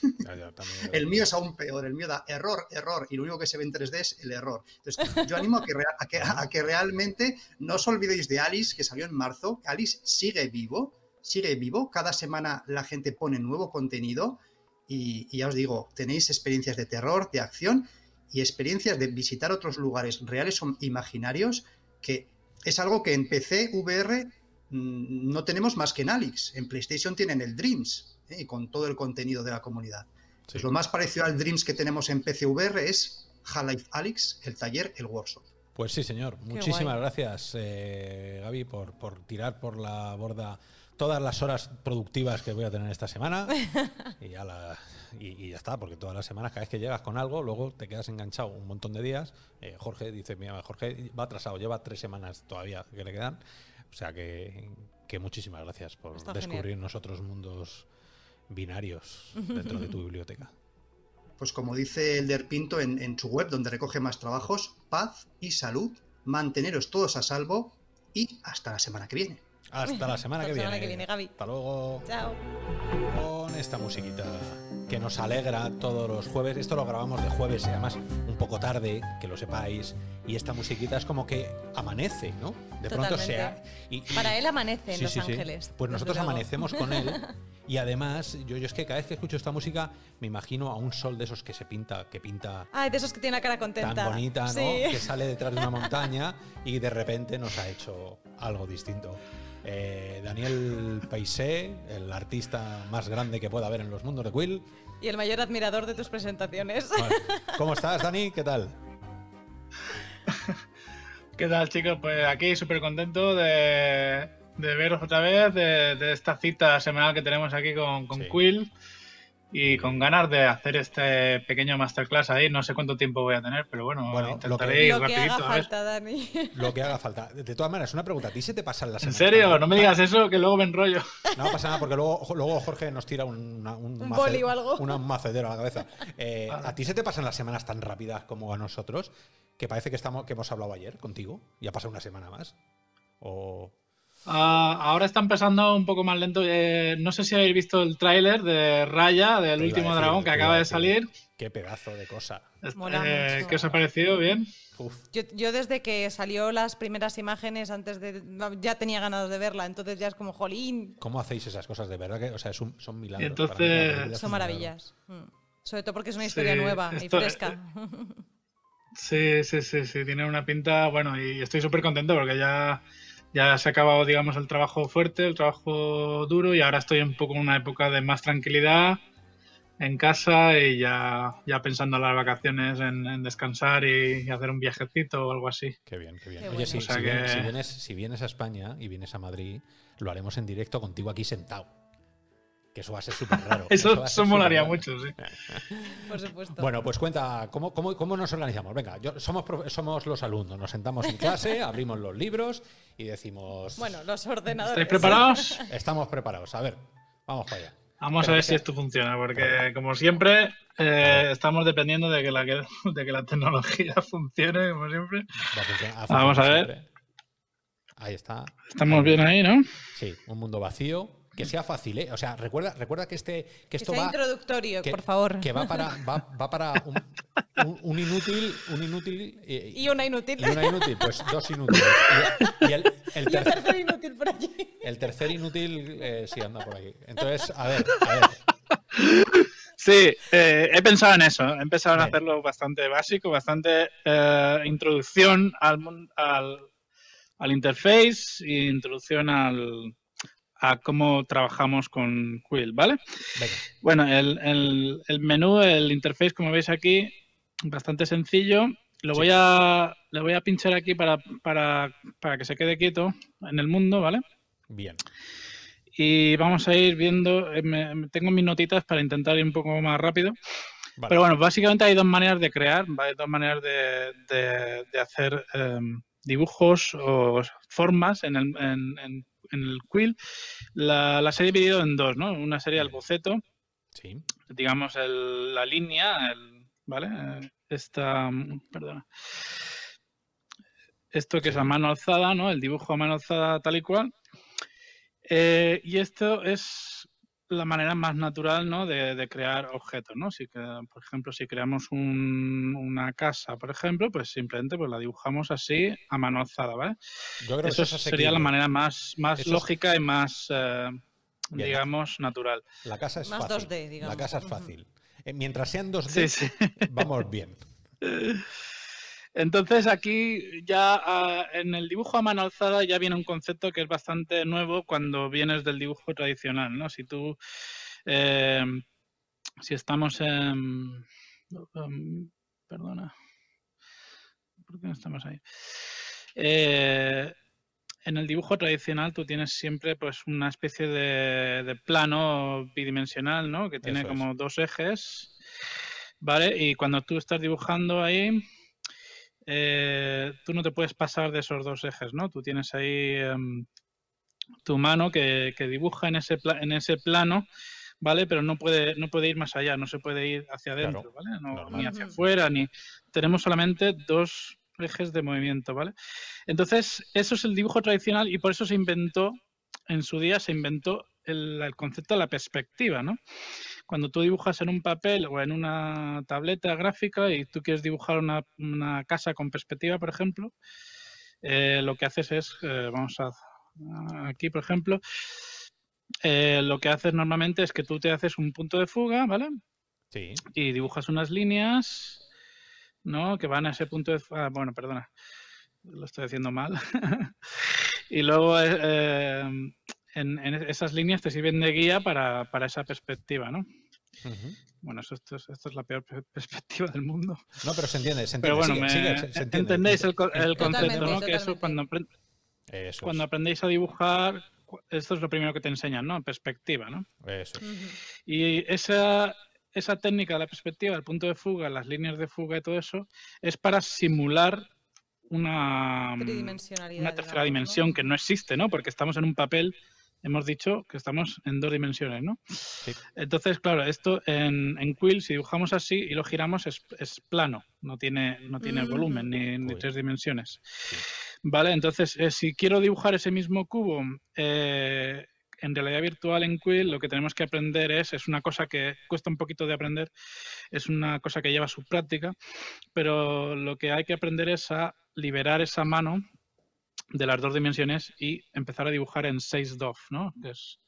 el mío es aún peor, el mío da error, error, y lo único que se ve en 3D es el error. Entonces, yo animo a que, a que, a que realmente no os olvidéis de Alice, que salió en marzo, Alice sigue vivo, sigue vivo, cada semana la gente pone nuevo contenido y, ya os digo, tenéis experiencias de terror, de acción y experiencias de visitar otros lugares reales o imaginarios que es algo que en PC VR mm, no tenemos más que en Alex. En PlayStation tienen el Dreams ¿eh? y con todo el contenido de la comunidad. Pues lo más parecido al Dreams que tenemos en PC VR es Half-Life Alyx, el taller, el workshop. Pues sí, señor. Muchísimas gracias, eh, Gaby, por, por tirar por la borda todas las horas productivas que voy a tener esta semana y ya, la- y- y ya está, porque todas las semanas, cada vez que llegas con algo, luego te quedas enganchado un montón de días. Eh, Jorge dice, mira, Jorge va atrasado, lleva tres semanas todavía que le quedan. O sea que, que muchísimas gracias por Está descubrirnos otros mundos binarios dentro de tu biblioteca. Pues como dice Elder Pinto en, en su web, donde recoge más trabajos, paz y salud, manteneros todos a salvo y hasta la semana que viene. Hasta la semana, Hasta que, la semana viene. que viene, Gaby. Hasta luego. Chao. con esta musiquita que nos alegra todos los jueves. Esto lo grabamos de jueves y además un poco tarde, que lo sepáis. Y esta musiquita es como que amanece, ¿no? De pronto sea. y- y- Para él amanece en Sí, Los sí, sí. Ángeles. Pues nosotros luego. amanecemos con él. Y además, yo, yo es que cada vez que escucho esta música, me imagino a un sol de esos que se pinta, que pinta Ay, de esos que tiene la cara contenta. tan bonita, ¿no? Que sale detrás de una montaña y de repente nos ha hecho algo distinto. Eh, Daniel Paisé, el artista más grande que pueda haber en los mundos de Quill. Y el mayor admirador de tus presentaciones. Bueno, ¿Cómo estás, Dani? ¿Qué tal? ¿Qué tal, chicos? Pues aquí súper contento de, de veros otra vez, de, de esta cita semanal que tenemos aquí con, con Sí. Quill y con ganas de hacer este pequeño masterclass ahí. No sé cuánto tiempo voy a tener, pero bueno, Bueno, lo intentaré que- ir Lo que haga falta, Dani. Lo que haga falta. De todas maneras, una pregunta. ¿A ti se te pasan las ¿En serio? No me digas eso, que luego me enrollo. No pasa nada, porque luego, luego Jorge nos tira un, una- un, Un o algo. una- un macedero a la cabeza. Eh, Vale. ¿A ti se te pasan las semanas tan rápidas como a nosotros? Que parece que, estamos, que hemos hablado ayer contigo y ha pasado una semana más. O. Ah, ahora está empezando un poco más lento. Eh, no sé si habéis visto el tráiler de Raya, del Te último decir, dragón que acaba a de salir. Qué pedazo de cosa. Mola Eh, mucho. ¿Qué os ha parecido? ¿Bien? Uf. Yo, yo desde que salió las primeras imágenes, antes de. Ya tenía ganas de verla, entonces ya es como, jolín, ¿Cómo hacéis esas cosas de verdad? Que, o sea, es un- son milagros. Y entonces- mí son maravillas. Mm. Sobre todo porque es una historia Sí, nueva y fresca. Sí, sí, sí, sí, tiene una pinta, bueno, y estoy súper contento porque ya, ya se ha acabado, digamos, el trabajo fuerte, el trabajo duro y ahora estoy un poco en una época de más tranquilidad en casa y ya, ya pensando en las vacaciones, en, en descansar y, y hacer un viajecito o algo así. Qué bien, qué bien. Qué Oye, bueno. si, O sea si vienes, si vienes- si vienes a España y vienes a Madrid, lo haremos en directo contigo aquí sentado. Que eso va a ser súper raro. Eso, eso molaría mucho, sí. Por supuesto. Bueno, pues cuenta, ¿cómo, cómo, cómo nos organizamos? Venga, yo, somos, somos los alumnos, nos sentamos en clase, abrimos los libros y decimos, Bueno, los ordenadores. ¿Estáis preparados? estamos preparados. A ver, vamos para allá. Vamos Pero a ver si sea- esto funciona, porque como siempre eh, estamos dependiendo de que, la, de que la tecnología funcione, como siempre. Va a funcionar- ha Vamos a ver. siempre. Ahí está. Estamos bien ahí, ¿no? Sí, un mundo vacío. Que sea fácil, ¿eh? O sea, recuerda, recuerda que este que que esto sea va introductorio, que, por favor. que va para va, va para un, un- un inútil, un inútil eh, Y una inútil. y una inútil, pues dos inútiles. Y, y el, el Y un tercer, inútil por allí. el tercer inútil eh, sí anda por aquí. Entonces, a ver, a ver. Sí, eh, he pensado en eso. He empezado en Bien. hacerlo bastante básico, bastante eh, introducción al, al, al interface e introducción al, a cómo trabajamos con Quill, ¿vale? Venga. Bueno, el, el- el menú, el interface, como veis aquí, bastante sencillo. Lo Sí. voy a, le voy a pinchar aquí para, para, para que se quede quieto en el mundo, ¿vale? Bien. Y vamos a ir viendo, eh, me- tengo mis notitas para intentar ir un poco más rápido. Vale. Pero bueno, básicamente hay dos maneras de crear, hay dos maneras de, de- de hacer em, dibujos o formas en el, en, en- en el Quill. La, las he dividido en dos, ¿no? Una sería el boceto, Sí. digamos el- la línea, el- ¿vale? Esta, perdona. Esto que es a mano alzada, ¿no? El dibujo a mano alzada tal y cual. Eh, y esto es la manera más natural, ¿no? De, de crear objetos, ¿no? Si, que, por ejemplo, si creamos un- una casa, por ejemplo, pues simplemente pues la dibujamos así a mano alzada, ¿vale? Yo creo que Eso es sería la manera más, más Eso es- lógica y más, eh, digamos, natural. La casa es Más fácil. 2D, digamos. La casa es fácil. Eh, mientras sean 2D, Sí, sí. vamos bien. Entonces aquí ya ah, en el dibujo a mano alzada ya viene un concepto que es bastante nuevo cuando vienes del dibujo tradicional, ¿no? Si tú, eh, si estamos en, um, perdona, ¿por qué no estamos ahí? Eh, en el dibujo tradicional tú tienes siempre pues una especie de, plano bidimensional, ¿no? Que tiene como dos ejes, ¿vale? Y cuando tú estás dibujando ahí, eh, tú no te puedes pasar de esos dos ejes, ¿no? Tú tienes ahí em, tu mano que, dibuja en ese, en ese plano, ¿vale? Pero no puede, no puede ir más allá, no se puede ir hacia adentro, ¿vale? ni hacia afuera, ni... Tenemos solamente dos ejes de movimiento, ¿vale? Entonces, eso es el dibujo tradicional y por eso se inventó, en su día se inventó el, concepto de la perspectiva, ¿no? Cuando tú dibujas en un papel o en una tableta gráfica y tú quieres dibujar una, casa con perspectiva, por ejemplo, eh, lo que haces es, eh, vamos a, aquí, por ejemplo, eh, lo que haces normalmente es que tú te haces un punto de fuga, ¿vale? Sí. Y dibujas unas líneas ¿no? Que van a ese punto de... Ah, bueno, perdona, lo estoy haciendo mal. y luego eh, en, esas líneas te sirven de guía para, esa perspectiva, ¿no? Bueno, esto, es, la peor perspectiva del mundo. No, pero se entiende, se entiende. Pero bueno, entendéis el, concepto, ¿no? Que eso cuando, cuando aprendéis a dibujar, esto es lo primero que te enseñan, ¿no? Perspectiva, ¿no? Eso. Y esa, esa técnica de la perspectiva, el punto de fuga, las líneas de fuga y todo eso, es para simular una, una tercera dimensión que no existe, ¿no? Porque estamos en un papel, hemos dicho que estamos en dos dimensiones, ¿no? Entonces, claro, esto en, en, Quill, si dibujamos así y lo giramos, es, plano, no tiene, no tiene mm. volumen ni, tres dimensiones. Vale, entonces, eh, si quiero dibujar ese mismo cubo, eh, en realidad virtual en Quill lo que tenemos que aprender es, es una cosa que cuesta un poquito de aprender, es una cosa que lleva su práctica, pero lo que hay que aprender es a liberar esa mano de las dos dimensiones y empezar a dibujar en 6 DOF, ¿no? Que es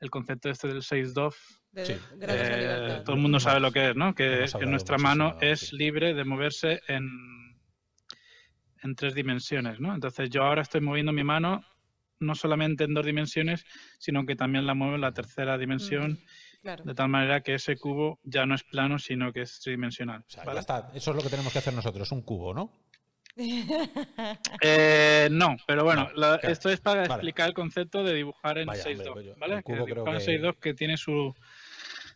el concepto este del 6 DOF. Eh, todo el mundo sabe lo que es, ¿no? Que, nuestra mano es libre de moverse en, en tres dimensiones, ¿no? Entonces yo ahora estoy moviendo mi mano no solamente en dos dimensiones, sino que también la mueve en la tercera dimensión. De tal manera que ese cubo ya no es plano, sino que es tridimensional. Eso es lo que tenemos que hacer nosotros, un cubo, ¿no? Eh, no, pero bueno, esto es para explicar el concepto de dibujar en 6.2, ¿vale? Que dibujar en 6.2 que tiene su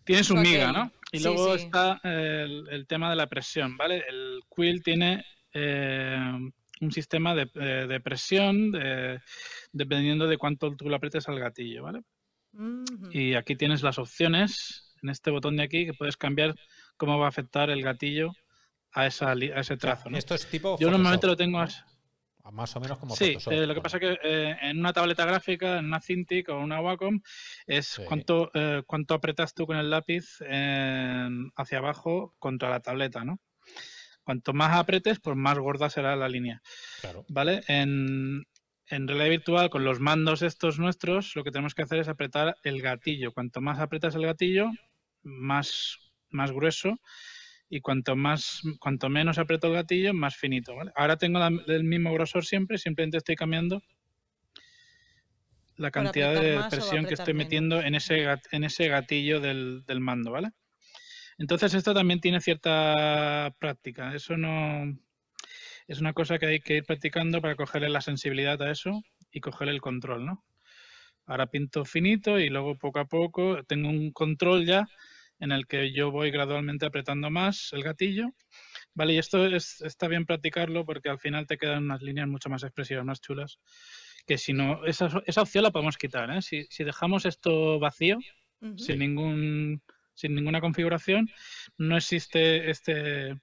tiene su miga, ¿no? Y luego está el, tema de la presión, ¿vale? El quill tiene eh, un sistema de, eh, de presión de, dependiendo de cuánto tú le apretes al gatillo, ¿vale? Y aquí tienes las opciones en este botón de aquí que puedes cambiar cómo va a afectar el gatillo a, esa, ese trazo. Esto es tipo. Yo normalmente lo tengo así. Más o menos como Sí, eh, lo que pasa es que eh, en una tableta gráfica, en una Cintiq o una Wacom, es cuánto, eh, cuánto apretas tú con el lápiz hacia abajo contra la tableta, ¿no? Cuanto más apretes, pues más gorda será la línea. Claro. ¿Vale? En, en realidad virtual, con los mandos estos nuestros, lo que tenemos que hacer es apretar el gatillo. Cuanto más apretas el gatillo, más, más grueso. Y cuanto más, cuanto menos aprieto el gatillo, más finito. Ahora tengo el mismo grosor siempre, simplemente estoy cambiando la cantidad de presión que estoy metiendo en ese, en ese gatillo del, del mando, ¿vale? Entonces esto también tiene cierta práctica. Eso no, es una cosa que hay que ir practicando para cogerle la sensibilidad a eso y cogerle el control, ¿no? Ahora pinto finito y luego poco a poco tengo un control ya en el que yo voy gradualmente apretando más el gatillo. Vale, y esto está bien practicarlo porque al final te quedan unas líneas mucho más expresivas, más chulas. Que si no, esa, esa opción la podemos quitar. ¿eh? Si, si dejamos esto vacío, sin, ningún, sin ninguna configuración, no existe este,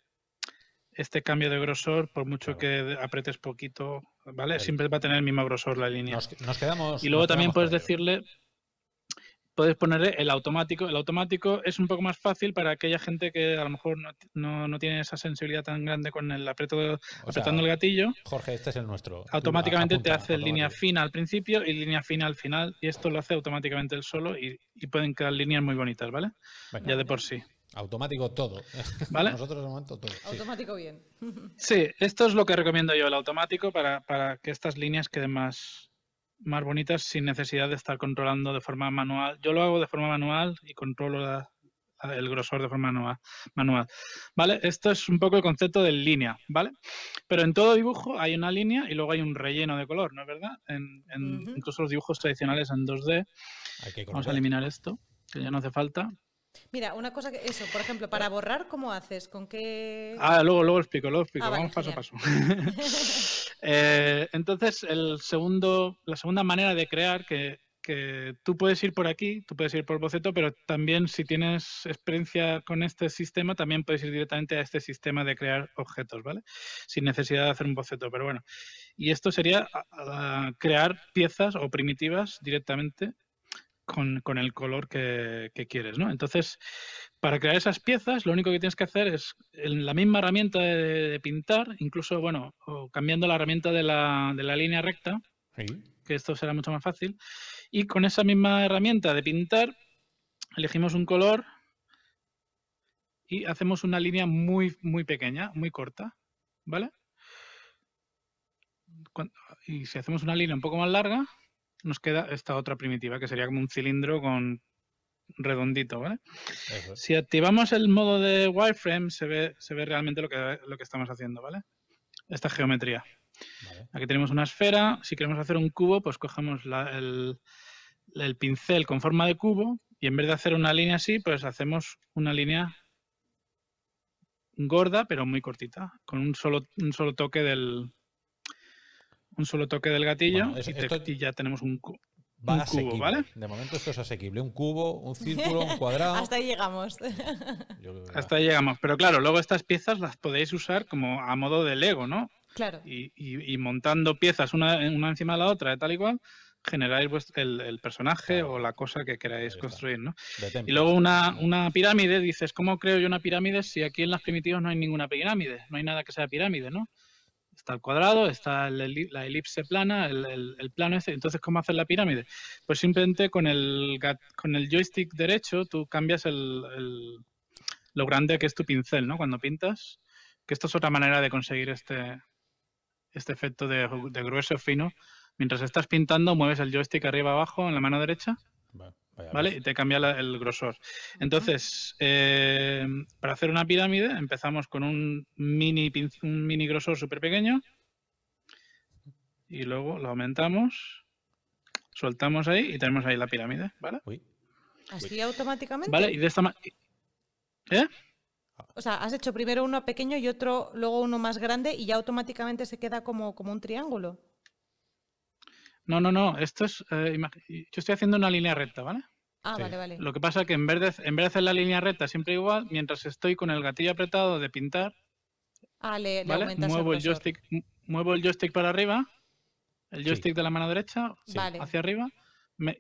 este cambio de grosor, por mucho que apretes poquito, ¿vale? Siempre va a tener el mismo grosor la línea. Nos, quedamos. Y luego también puedes decirle, puedes ponerle el automático. El automático es un poco más fácil para aquella gente que a lo mejor no, no, tiene esa sensibilidad tan grande con el aprieto, apretando el gatillo. Jorge, este es el nuestro. Automáticamente te hace línea fina al principio y línea fina al final. Y esto lo hace automáticamente él solo y, pueden quedar líneas muy bonitas, ¿vale? Ya de por sí. Automático todo. ¿Vale? Nosotros de momento todo. Automático bien. Sí, esto es lo que recomiendo yo, el automático, para, para, que estas líneas queden más, más bonitas sin necesidad de estar controlando de forma manual. Yo lo hago de forma manual y controlo el grosor de forma manual, ¿vale? Esto es un poco el concepto de línea, ¿vale? Pero en todo dibujo hay una línea y luego hay un relleno de color, ¿no es verdad? En, Incluso los dibujos tradicionales en 2D. Vamos a eliminar esto, que ya no hace falta. Mira, una cosa que eso, por ejemplo, para borrar, ¿cómo haces? ¿Con qué...? Ah, luego, luego explico, luego explico. Ah, Vamos paso a paso. Eh, entonces, la segunda manera de crear, que, que, tú puedes ir por aquí, tú puedes ir por boceto, pero también si tienes experiencia con este sistema, también puedes ir directamente a este sistema de crear objetos, ¿vale? Sin necesidad de hacer un boceto, pero bueno. Y esto sería crear piezas o primitivas directamente con, el color que, quieres, ¿no? Entonces, para crear esas piezas, lo único que tienes que hacer es en la misma herramienta de, pintar, incluso, bueno, cambiando la herramienta de la, línea recta, que esto será mucho más fácil, y con esa misma herramienta de pintar, elegimos un color y hacemos una línea muy, muy pequeña, muy corta, ¿vale? y si hacemos una línea un poco más larga, nos queda esta otra primitiva, que sería como un cilindro con redondito, ¿vale? Si activamos el modo de wireframe, se ve, se ve realmente lo que, lo que estamos haciendo, ¿vale? Esta geometría. Aquí tenemos una esfera. Si queremos hacer un cubo, pues cogemos el, el, pincel con forma de cubo y en vez de hacer una línea así, pues hacemos una línea gorda, pero muy cortita, con un solo, un solo toque del, un solo toque del gatillo y, ya tenemos un, cubo, ¿vale? De momento esto es asequible. Un cubo, un círculo, un cuadrado. Hasta ahí llegamos. Hasta ahí llegamos. Pero claro, luego estas piezas las podéis usar como a modo de Lego, ¿no? Claro. Y, montando piezas una, una, encima de la otra, de tal y cual, generáis el, personaje o la cosa que queráis construir, ¿no? Y luego una, una, pirámide, dices, ¿cómo creo yo una pirámide si aquí en las primitivas no hay ninguna pirámide? No hay nada que sea pirámide, ¿no? Está el cuadrado, está la elipse plana, el, plano ese. Entonces, ¿cómo hacer la pirámide? Pues simplemente con el, con el joystick derecho tú cambias el, lo grande que es tu pincel, ¿no? Cuando pintas, que esto es otra manera de conseguir este, este efecto de, grueso fino. Mientras estás pintando, mueves el joystick arriba abajo en la mano derecha. Y te cambia el grosor. Entonces, eh, para hacer una pirámide empezamos con un mini, un mini grosor súper pequeño y luego lo aumentamos, soltamos ahí y tenemos ahí la pirámide, ¿vale? ¿Así automáticamente? Vale, y de esta manera... ¿Eh? O sea, has hecho primero uno pequeño y otro, luego uno más grande y ya automáticamente se queda como, como un triángulo. No, no, no. Esto es. Eh, yo estoy haciendo una línea recta, ¿vale? Ah, vale, vale. Lo que pasa es que en vez, de, en vez de hacer la línea recta siempre igual, mientras estoy con el gatillo apretado de pintar, ah, le, muevo, el, joystick, muevo el joystick para arriba, el joystick de la mano derecha hacia arriba,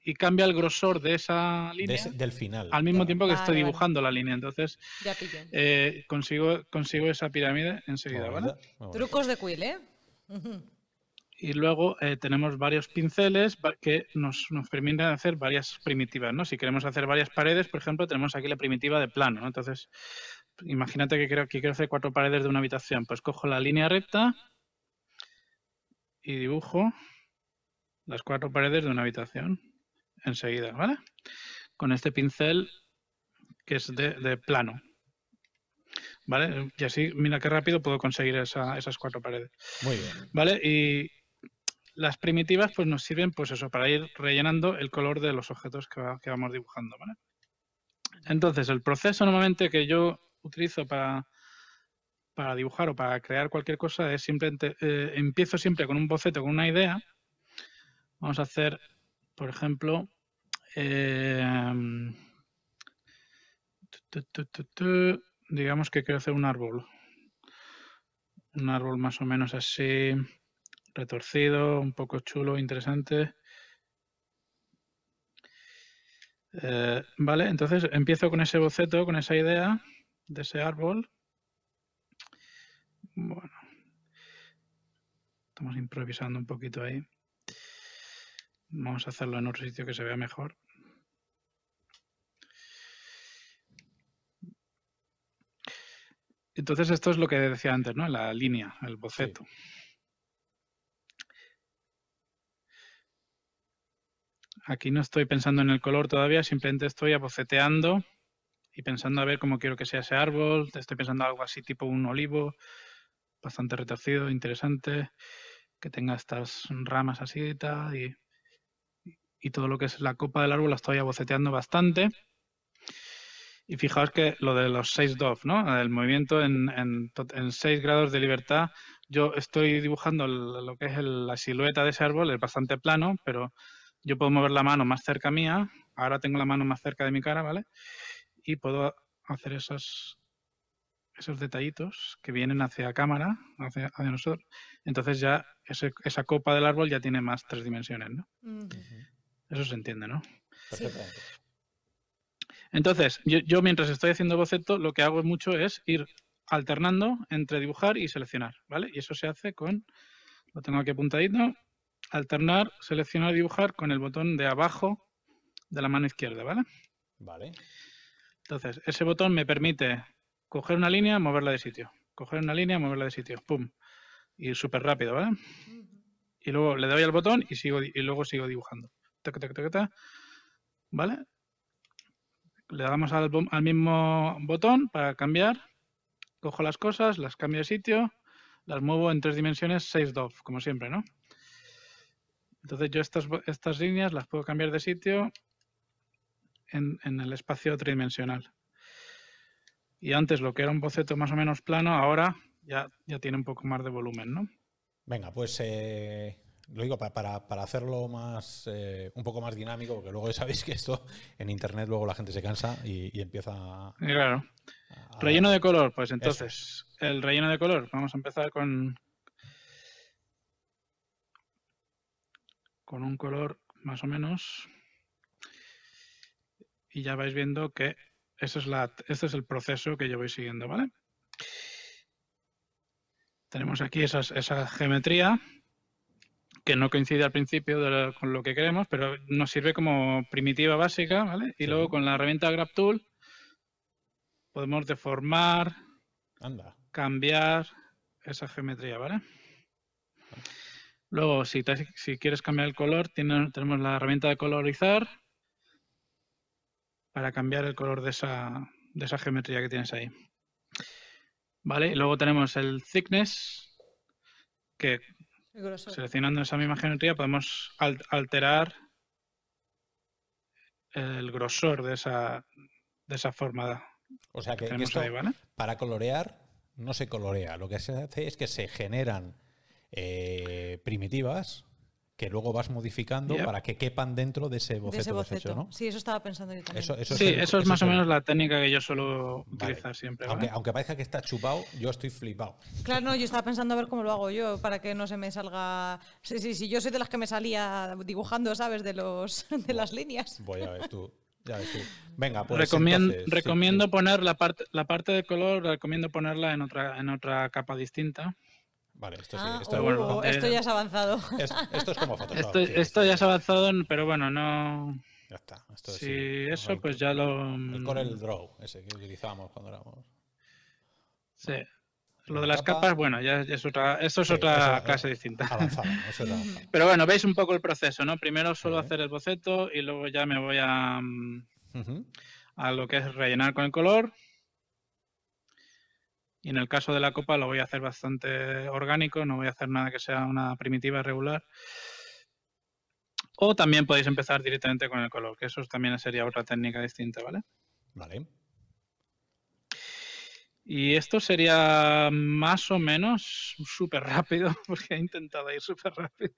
y cambia el grosor de esa línea. del final. Al mismo tiempo que estoy dibujando la línea. Entonces, eh, consigo, consigo esa pirámide enseguida, ¿vale? Trucos de Quill, ¿eh? Y luego eh, tenemos varios pinceles que nos, permiten hacer varias primitivas, ¿no? Si queremos hacer varias paredes, por ejemplo, tenemos aquí la primitiva de plano, Entonces, imagínate que quiero, que quiero hacer cuatro paredes de una habitación. Pues cojo la línea recta y dibujo las cuatro paredes de una habitación enseguida, ¿vale? Con este pincel que es de, plano. ¿Vale? Y así, mira qué rápido puedo conseguir esas cuatro paredes. Muy bien. ¿Vale? Y las primitivas pues nos sirven pues eso, para ir rellenando el color de los objetos que, vamos dibujando. Entonces, el proceso normalmente que yo utilizo para, para dibujar o para crear cualquier cosa es simplemente, eh, empiezo siempre con un boceto, con una idea. Vamos a hacer, por ejemplo, em, digamos que quiero hacer un árbol. Un árbol más o menos así retorcido, un poco chulo, interesante. Eh, vale, entonces empiezo con ese boceto, con esa idea de ese árbol. Bueno, estamos improvisando un poquito ahí. Vamos a hacerlo en otro sitio que se vea mejor. Entonces esto es lo que decía antes, ¿no? La línea, el boceto. Aquí no estoy pensando en el color todavía, simplemente estoy aboceteando y pensando a ver cómo quiero que sea ese árbol. Estoy pensando algo así tipo un olivo, bastante retorcido, interesante, que tenga estas ramas así y tal. Y, todo lo que es la copa del árbol la estoy boceteando bastante. Y fijaos que lo de los seis DOF, ¿no? El movimiento en, en, en grados de libertad. Yo estoy dibujando lo que es la silueta de ese árbol, es bastante plano, pero yo puedo mover la mano más cerca mía. Ahora tengo la mano más cerca de mi cara, ¿vale? Y puedo hacer esos, esos detallitos que vienen hacia cámara, hacia, hacia nosotros. Entonces ya ese, esa copa del árbol ya tiene más tres dimensiones, ¿no? Uh -huh. Eso se entiende, ¿no? Perfectamente. Entonces, yo, yo, mientras estoy haciendo boceto, lo que hago mucho es ir alternando entre dibujar y seleccionar, ¿vale? Y eso se hace con, lo tengo aquí apuntadito, alternar, seleccionar, dibujar con el botón de abajo de la mano izquierda, ¿vale? Vale. Entonces, ese botón me permite coger una línea, moverla de sitio. Coger una línea, moverla de sitio. ¡Pum! Ir súper rápido, ¿vale? Y luego le doy al botón y, sigo, y luego sigo dibujando. Tac, tac, tac, tac, ¿Vale? Le damos al, al, mismo botón para cambiar. Cojo las cosas, las cambio de sitio, las muevo en tres dimensiones 6 DOF, como siempre, ¿no? Entonces yo estas, estas líneas las puedo cambiar de sitio en, en, el espacio tridimensional. Y antes lo que era un boceto más o menos plano, ahora ya, ya tiene un poco más de volumen, ¿no? Venga, pues eh, lo digo para, para, para hacerlo más eh, un poco más dinámico, porque luego ya sabéis que esto en internet luego la gente se cansa y, y empieza a, Claro. A, relleno de color, pues entonces, eso. el relleno de color, vamos a empezar con con un color más o menos y ya vais viendo que eso es la, este es el proceso que yo voy siguiendo, ¿vale? Tenemos aquí esas, esa geometría que no coincide al principio con lo que queremos, pero nos sirve como primitiva básica, ¿vale? Y sí. luego con la herramienta Grab Tool podemos deformar, Anda. cambiar esa geometría, ¿vale? Luego, si, te, si quieres cambiar el color, tiene, tenemos la herramienta de colorizar para cambiar el color de esa, de esa geometría que tienes ahí. ¿Vale? Y luego tenemos el thickness, que seleccionando esa misma geometría podemos al alterar el grosor de esa, de esa forma. O sea que, que esto, ahí, ¿vale? para colorear no se colorea, lo que se hace es que se generan eh, primitivas que luego vas modificando yep. para que quepan dentro de ese boceto, de ese boceto. Hecho, ¿no? Sí, eso estaba pensando yo también. Eso, eso sí, es el, eso es más o menos la técnica que yo suelo vale. utilizar siempre. ¿vale? Aunque, aunque, parezca que está chupado, yo estoy flipado. Claro, no, yo estaba pensando a ver cómo lo hago yo para que no se me salga. Sí, sí, sí, yo soy de las que me salía dibujando, ¿sabes? De los de las líneas. Voy a ver tú. Ya ves tú. Venga, pues recomiendo, entonces, recomiendo sí, sí. poner la parte, la parte de color, recomiendo ponerla en otra, en otra capa distinta. Vale, esto sí. Ah, esto, uh, bueno, esto ya es avanzado. Es, esto es como Photoshop. Esto, sí, esto sí, ya es avanzado, pero bueno, no. Ya está. Esto sí, eso el, pues ya lo. El Corel Draw, ese que utilizábamos cuando éramos. Sí. Lo de las capa, capas, bueno, ya, ya, es otra, esto es sí, otra eso, clase distinta. Avanzado, eso es avanzado. Pero bueno, veis un poco el proceso, ¿no? Primero suelo hacer el boceto y luego ya me voy a, uh -huh. a lo que es rellenar con el color. Y en el caso de la copa lo voy a hacer bastante orgánico, no voy a hacer nada que sea una primitiva regular. O también podéis empezar directamente con el color, que eso también sería otra técnica distinta, ¿vale? Vale. Y esto sería más o menos súper rápido, porque he intentado ir súper rápido.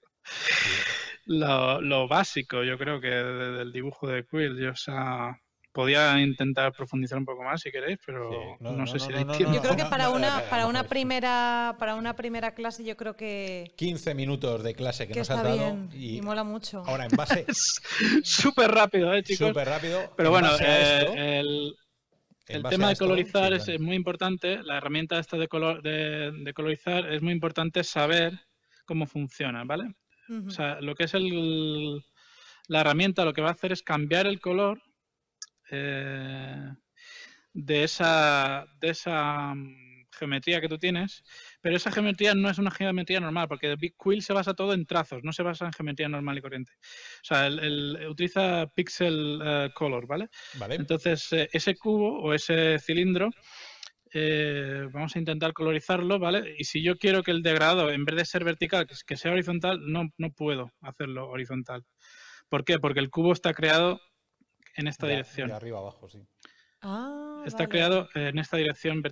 Lo, lo, básico, yo creo que del dibujo de Quill, o sea, podía intentar profundizar un poco más si queréis, pero sí. no, no, no, sé si hay tiempo. Yo creo que para una para una primera para una primera clase yo creo que 15 minutos de clase que, que nos has dado bien, y, y, mola mucho. Ahora en base súper rápido, eh, chicos. Súper rápido. Pero bueno, eh, esto, el el tema de colorizar sí, es, muy importante, la herramienta esta de, color, de, de, colorizar es muy importante saber cómo funciona, ¿vale? Uh -huh. O sea, lo que es el, la herramienta lo que va a hacer es cambiar el color eh, de esa, de esa mm, geometría que tú tienes Pero esa geometría no es una geometría normal, porque Big Quill se basa todo en trazos, no se basa en geometría normal y corriente. O sea, el, utiliza pixel eh, color, ¿vale? Vale. Entonces, eh, ese cubo o ese cilindro, eh, vamos a intentar colorizarlo, ¿vale? Y si yo quiero que el degradado, en vez de ser vertical, que, sea horizontal, no, no puedo hacerlo horizontal. ¿Por qué? Porque el cubo está creado en esta dirección. De arriba abajo, sí. Ah, está creado en esta dirección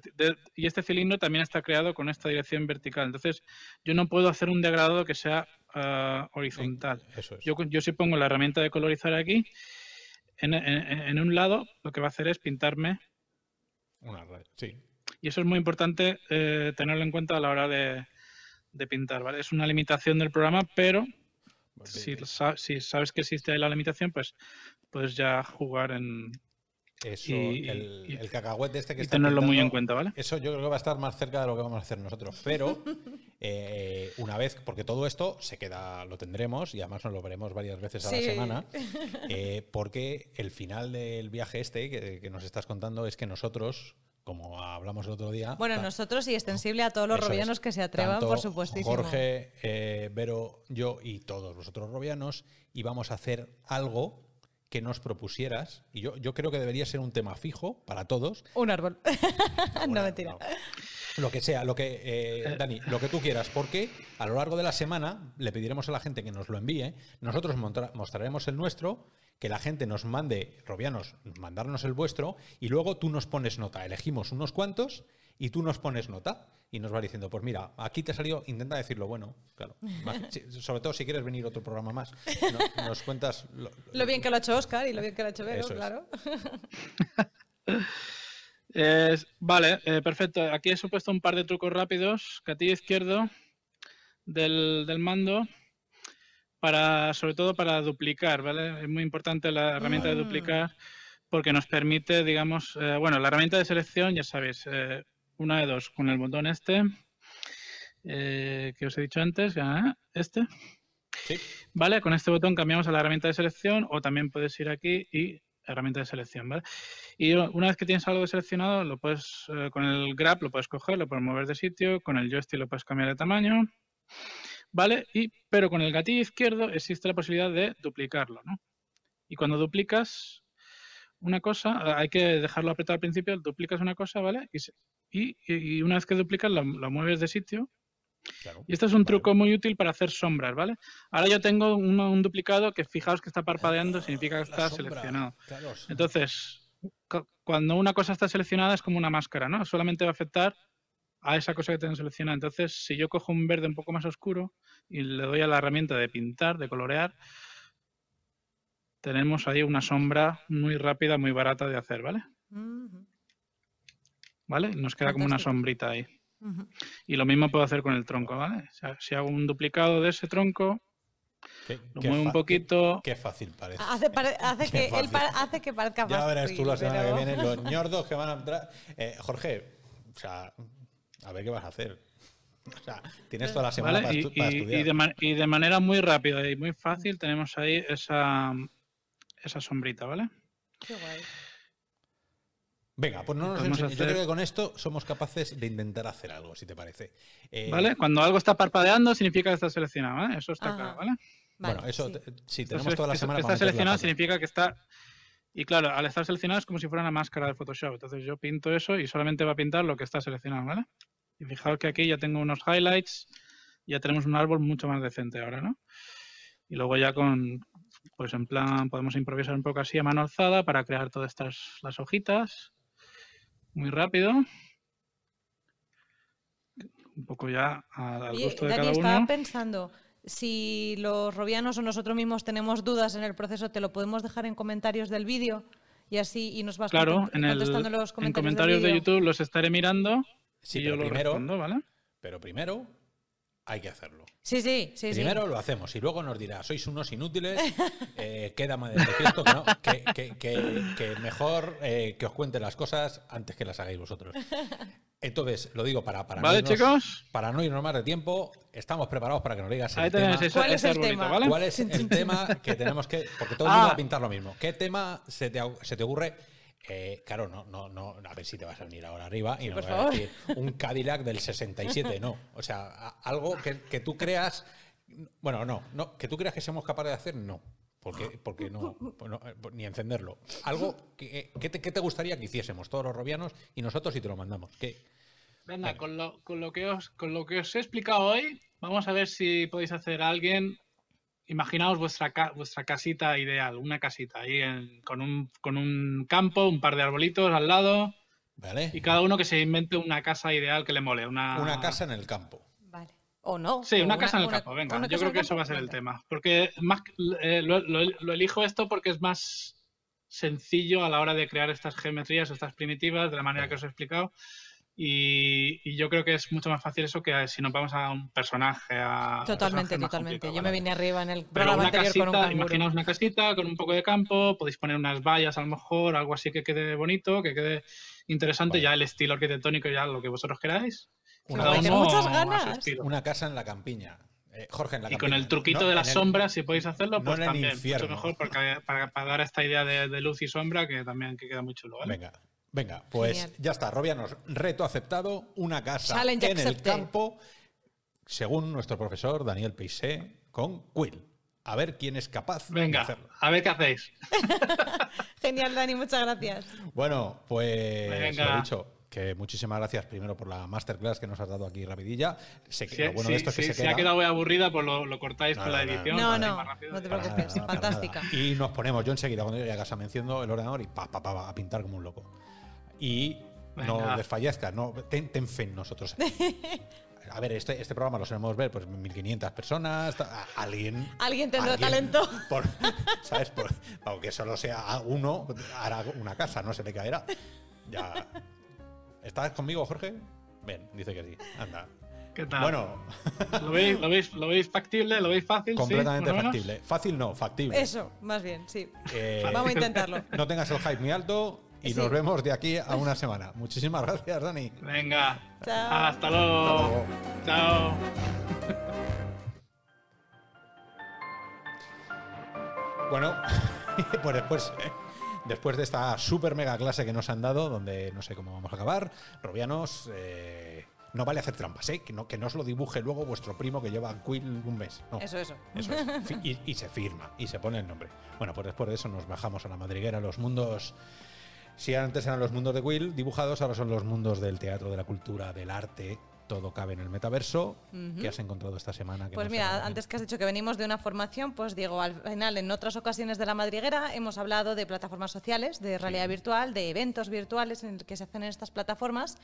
y este cilindro también está creado con esta dirección vertical. Entonces, yo no puedo hacer un degradado que sea ah, horizontal. Eso es. Yo, yo si pongo la herramienta de colorizar aquí, en, un lado lo que va a hacer es pintarme. Una sí. Y eso es muy importante eh, tenerlo en cuenta a la hora de, pintar, ¿vale? Es una limitación del programa, pero pues si, si, sabes que existe la limitación, pues puedes ya jugar en, eso, el, cacahuete este que y tenerlo muy en cuenta, ¿vale? Eso yo creo que va a estar más cerca de lo que vamos a hacer nosotros. Pero eh, una vez, porque todo esto se queda, lo tendremos y además nos lo veremos varias veces a la semana. Eh, porque el final del viaje este que, nos estás contando es que nosotros, como hablamos el otro día. Bueno, nosotros y extensible a todos los robianos que se atrevan, por supuesto. Jorge, eh, Vero, yo y todos los otros robianos íbamos a hacer algo que nos propusieras, y yo, yo creo que debería ser un tema fijo para todos. Un árbol. No, mentira. Lo que sea, lo que, eh, Dani, lo que tú quieras, porque a lo largo de la semana le pediremos a la gente que nos lo envíe, nosotros mostraremos el nuestro, que la gente nos mande, Robianos, mandarnos el vuestro, y luego tú nos pones nota, elegimos unos cuantos y tú nos pones nota y nos va diciendo, pues mira, aquí te salió, intenta decirlo bueno, claro. sobre todo si quieres venir otro programa más. Nos cuentas lo, bien que lo ha hecho Oscar y lo bien que lo ha hecho Vero, claro. vale, eh, perfecto. Aquí he supuesto un par de trucos rápidos. Gatillo izquierdo del, mando para, sobre todo para duplicar, ¿vale? Es muy importante la herramienta de ah. duplicar porque nos permite, digamos, eh, bueno, la herramienta de selección, ya sabéis, eh, una de dos, con el botón este, eh, que os he dicho antes, este. Vale, con este botón cambiamos a la herramienta de selección o también puedes ir aquí y herramienta de selección, ¿vale? Y una vez que tienes algo seleccionado, lo puedes, eh, con el grab lo puedes coger, lo puedes mover de sitio, con el joystick lo puedes cambiar de tamaño, ¿vale? Y, pero con el gatillo izquierdo existe la posibilidad de duplicarlo, ¿no? Y cuando duplicas una cosa, hay que dejarlo apretado al principio, duplicas una cosa, ¿vale? Y, y, una vez que duplicas lo, mueves de sitio. y este es un truco muy útil para hacer sombras, ¿vale? Ahora yo tengo un, duplicado que fijaos que está parpadeando, significa que está seleccionado. Entonces, cuando una cosa está seleccionada es como una máscara, ¿no? Solamente va a afectar a esa cosa que tengo seleccionada. Entonces, si yo cojo un verde un poco más oscuro y le doy a la herramienta de pintar, de colorear, tenemos ahí una sombra muy rápida, muy barata de hacer, ¿vale? ¿Vale? Nos queda como una sombrita ahí. Y lo mismo puedo hacer con el tronco, ¿vale? si hago un duplicado de ese tronco, lo muevo un poquito. Qué, fácil parece. Hace, que, Él hace que parezca Ya verás tú la semana que viene los ñordos que van a entrar. Eh, Jorge, o sea, a ver qué vas a hacer. O sea, tienes toda la semana para, estudiar. Y de, manera muy rápida y muy fácil tenemos ahí esa, esa sombrita, ¿vale? Qué guay. Venga, pues no nos enseñes. Yo creo que con esto somos capaces de intentar hacer algo, si te parece. Eh, ¿Vale? Cuando algo está parpadeando significa que está seleccionado, ¿vale? Eso está claro, ¿vale? bueno, eso sí, tenemos toda la semana. Que está seleccionado significa que está. Y claro, al estar seleccionado es como si fuera una máscara de Photoshop. Entonces yo pinto eso y solamente va a pintar lo que está seleccionado, ¿vale? Y fijaos que aquí ya tengo unos highlights, ya tenemos un árbol mucho más decente ahora, ¿no? Y luego ya con, pues en plan, podemos improvisar un poco así a mano alzada para crear todas estas las hojitas muy rápido. Un poco ya al gusto de cada uno. estaba pensando, si los robianos o nosotros mismos tenemos dudas en el proceso, ¿te lo podemos dejar en comentarios del vídeo? Y así y nos vas claro, en contestando los comentarios, en comentarios de YouTube los estaré mirando sí, yo lo primero, respondo, ¿vale? Pero primero hay que hacerlo. Sí, sí, sí. Primero lo hacemos y luego nos dirá, sois unos inútiles, eh, queda más de que, que, mejor eh, que os cuente las cosas antes que las hagáis vosotros. Entonces, lo digo para, para, no, irnos, para no irnos más de tiempo, estamos preparados para que nos digas el tema. ¿Cuál es el tema? ¿Cuál es el tema que tenemos que...? Porque todo el mundo va a ah. pintar lo mismo. ¿Qué tema se te, se te ocurre Eh, claro, no, no, no, a ver si te vas a venir ahora arriba y Sí, vas a decir un Cadillac del 67, no. O sea, a- algo que, que tú creas, bueno, no, no, que tú creas que somos capaces de hacer, no. Porque, porque no, no, eh, ni encenderlo. Algo que, que te, que te gustaría que hiciésemos todos los robianos y nosotros y te lo mandamos. ¿Qué? Venga, Venga. con lo, con, lo que os, con lo que os he explicado hoy, vamos a ver si podéis hacer a alguien. Imaginaos vuestra, ca- vuestra casita ideal, una casita ahí en- con, un, con un campo, un par de arbolitos al lado ¿Vale? y cada uno que se invente una casa ideal que le mole. Una, Una casa en el campo. Vale. O no. Sí, una casa en el una- campo, venga. Yo creo que eso va a ser el tema. Porque más, eh, lo, lo- lo elijo esto porque es más sencillo a la hora de crear estas geometrías, estas primitivas, de la manera que os he explicado. Y, y yo creo que es mucho más fácil eso que si nos vamos a un personaje. A, Totalmente, totalmente. Yo me vine arriba en el Pero programa una anterior con un casita, canguro. imaginaos una casita con un poco de campo, podéis poner unas vallas a lo mejor, algo así que quede bonito, que quede interesante, Vale. ya el estilo arquitectónico, ya lo que vosotros queráis. Una uno muchas ganas. Una casa en la campiña. Eh, Jorge, en la Y con el truquito No, de las el- sombras, si podéis hacerlo, no pues también, mucho mejor porque, para, para dar esta idea de, de luz y sombra que también que queda muy chulo. ¿vale? Venga, venga, pues Genial. ya está, Robianos, reto aceptado, una casa Challenge en el campo, según nuestro profesor Daniel Peixé, con Quill. A ver quién es capaz de Venga, hacerlo. a ver qué hacéis. Genial, Dani, muchas gracias. Bueno, pues Venga. lo dicho, que muchísimas gracias primero por la masterclass que nos has dado aquí rapidilla. Sé que Si, lo bueno si- de esto es que si- se si queda... ha quedado muy aburrida, pues lo, lo cortáis No, con no, la no, edición. no, no, rápido. no te preocupes, nada, fantástica. nada. Y nos ponemos, yo enseguida cuando llegue a casa me enciendo el ordenador y pa, pa, pa, a pintar como un loco. Y no desfallezcas, no, ten, ten fe en nosotros. A ver, este, este programa lo solemos ver, pues 1500 personas, alguien... Alguien tendrá talento. por- ¿Sabes? Por- aunque solo sea uno, hará una casa, no se le caerá. Ya. ¿Estás conmigo, Jorge? Ven, dice que sí. Anda. ¿Qué tal? Bueno, ¿Lo veis, lo, veis, ¿Lo veis factible? ¿Lo veis fácil? Completamente factible. Fácil no, factible. Eso, más bien, sí. Eh, Vamos a intentarlo. No tengas el hype muy alto y Sí. nos vemos de aquí a una semana. Muchísimas gracias, Dani. Venga. Chao. Hasta luego. Hasta luego. Chao. Bueno, pues después, después de esta super mega clase que nos han dado, donde no sé cómo vamos a acabar, Robianos, eh, no vale hacer trampas, ¿eh? que, no, que no os lo dibuje luego vuestro primo que lleva Quill un mes. No, Eso, eso. Eso es. Y, y se firma y se pone el nombre. Bueno, pues después de eso nos bajamos a la madriguera, los mundos. Si antes eran los mundos de Will dibujados, ahora son los mundos del teatro, de la cultura, del arte. Todo cabe en el metaverso. Ujú. ¿Qué has encontrado esta semana? que Pues no mira, antes que has dicho que venimos de una formación, pues Diego, al final en otras ocasiones de la madriguera hemos hablado de plataformas sociales, de realidad virtual, de eventos virtuales en el que se hacen en estas plataformas,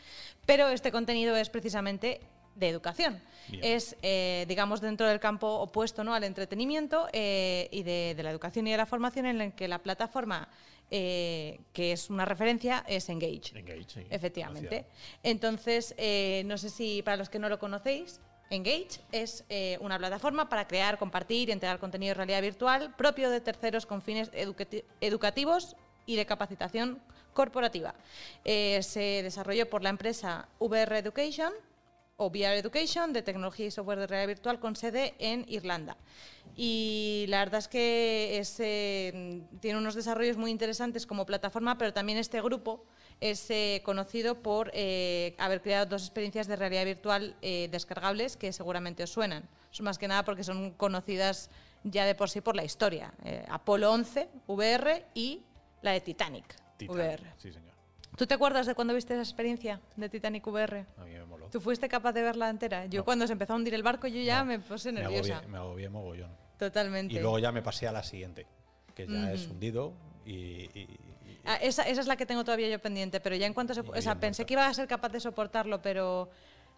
pero este contenido es precisamente de educación. Bien. Es, eh, digamos, dentro del campo opuesto ¿no? al entretenimiento eh, y de, de la educación y de la formación en el que la plataforma eh, que es una referencia es Engage. Engage, sí. Efectivamente. Gracias. Entonces, eh, no sé si para los que no lo conocéis, Engage es eh, una plataforma para crear, compartir y entregar contenido de realidad virtual propio de terceros con fines educati- educativos y de capacitación corporativa. Eh, se desarrolló por la empresa VR Education o VR Education de tecnología y software de realidad virtual con sede en Irlanda. Y la verdad es que es, eh, tiene unos desarrollos muy interesantes como plataforma, pero también este grupo es eh, conocido por eh, haber creado dos experiencias de realidad virtual eh, descargables que seguramente os suenan. Son más que nada porque son conocidas ya de por sí por la historia. Apolo 11 VR y la de Titanic, Titanic, VR. Sí, señor. ¿Tú te acuerdas de cuando viste esa experiencia de Titanic VR? A mí me moló. ¿Tú fuiste capaz de verla entera? Yo No. cuando se empezó a hundir el barco yo ya No, me puse nerviosa. me agobié mogollón. Totalmente. Y luego ya me pasé a la siguiente, que ya es hundido y. y- y- Ah, esa, esa es la que tengo todavía yo pendiente, pero ya en cuanto se... O sea, pensé muerta. que iba a ser capaz de soportarlo, pero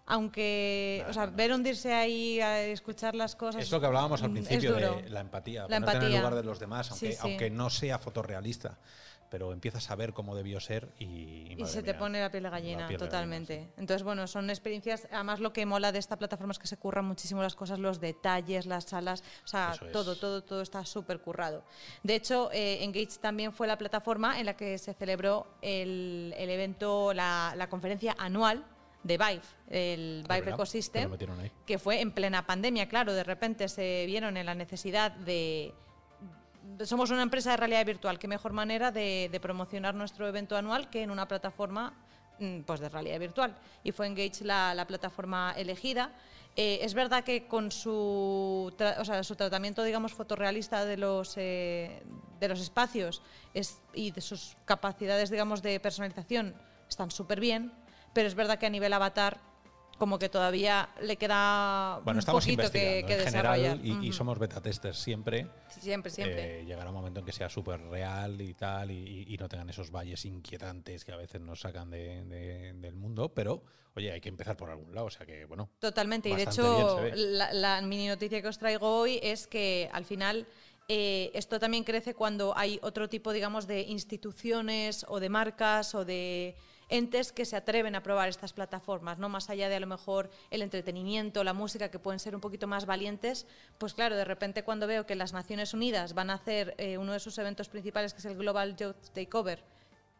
aunque... O sea, ver hundirse ahí, a escuchar las cosas... Es lo que hablábamos al principio de la empatía, La ponerte en el empatía. lugar de los demás, aunque, Sí, sí. aunque no sea fotorrealista, pero empiezas a ver cómo debió ser y. Y se te pone la piel de gallina, piel de totalmente. Entonces, bueno, son experiencias. Además, lo que mola de esta plataforma es que se curran muchísimo las cosas, los detalles, las salas, o sea, Eso es. todo, todo, todo está súper currado. De hecho, eh, Engage también fue la plataforma en la que se celebró el, el evento, la, la conferencia anual de Vive, el Es Vive verdad, Ecosystem que fue en plena pandemia, claro, de repente se vieron en la necesidad de, somos una empresa de realidad virtual. Qué mejor manera de, promocionar nuestro evento anual que en una plataforma mm, pues, de realidad virtual. Y fue Engage la, la plataforma elegida. Eh, es verdad que con su, o sea, su tratamiento, digamos, fotorrealista de los, eh, de los espacios es, y de sus capacidades, digamos, de personalización están súper bien, pero es verdad que a nivel avatar como que todavía le queda Bueno, un estamos poquito que, investigando que en desarrollar. general y, somos beta testers siempre. Siempre, siempre. Eh, llegará un momento en que sea súper real y tal, y, y no tengan esos valles inquietantes que a veces nos sacan de- de- del mundo, pero oye, hay que empezar por algún lado, o sea que bueno. Totalmente. Y de hecho, la mini noticia que os traigo hoy es que al final eh, esto también crece cuando hay otro tipo, digamos, de instituciones o de marcas o de entes que se atreven a probar estas plataformas, ¿no? Más allá de a lo mejor el entretenimiento, la música, que pueden ser un poquito más valientes, pues claro, de repente cuando veo que las Naciones Unidas van a hacer eh, uno de sus eventos principales, que es el Global Youth Takeover,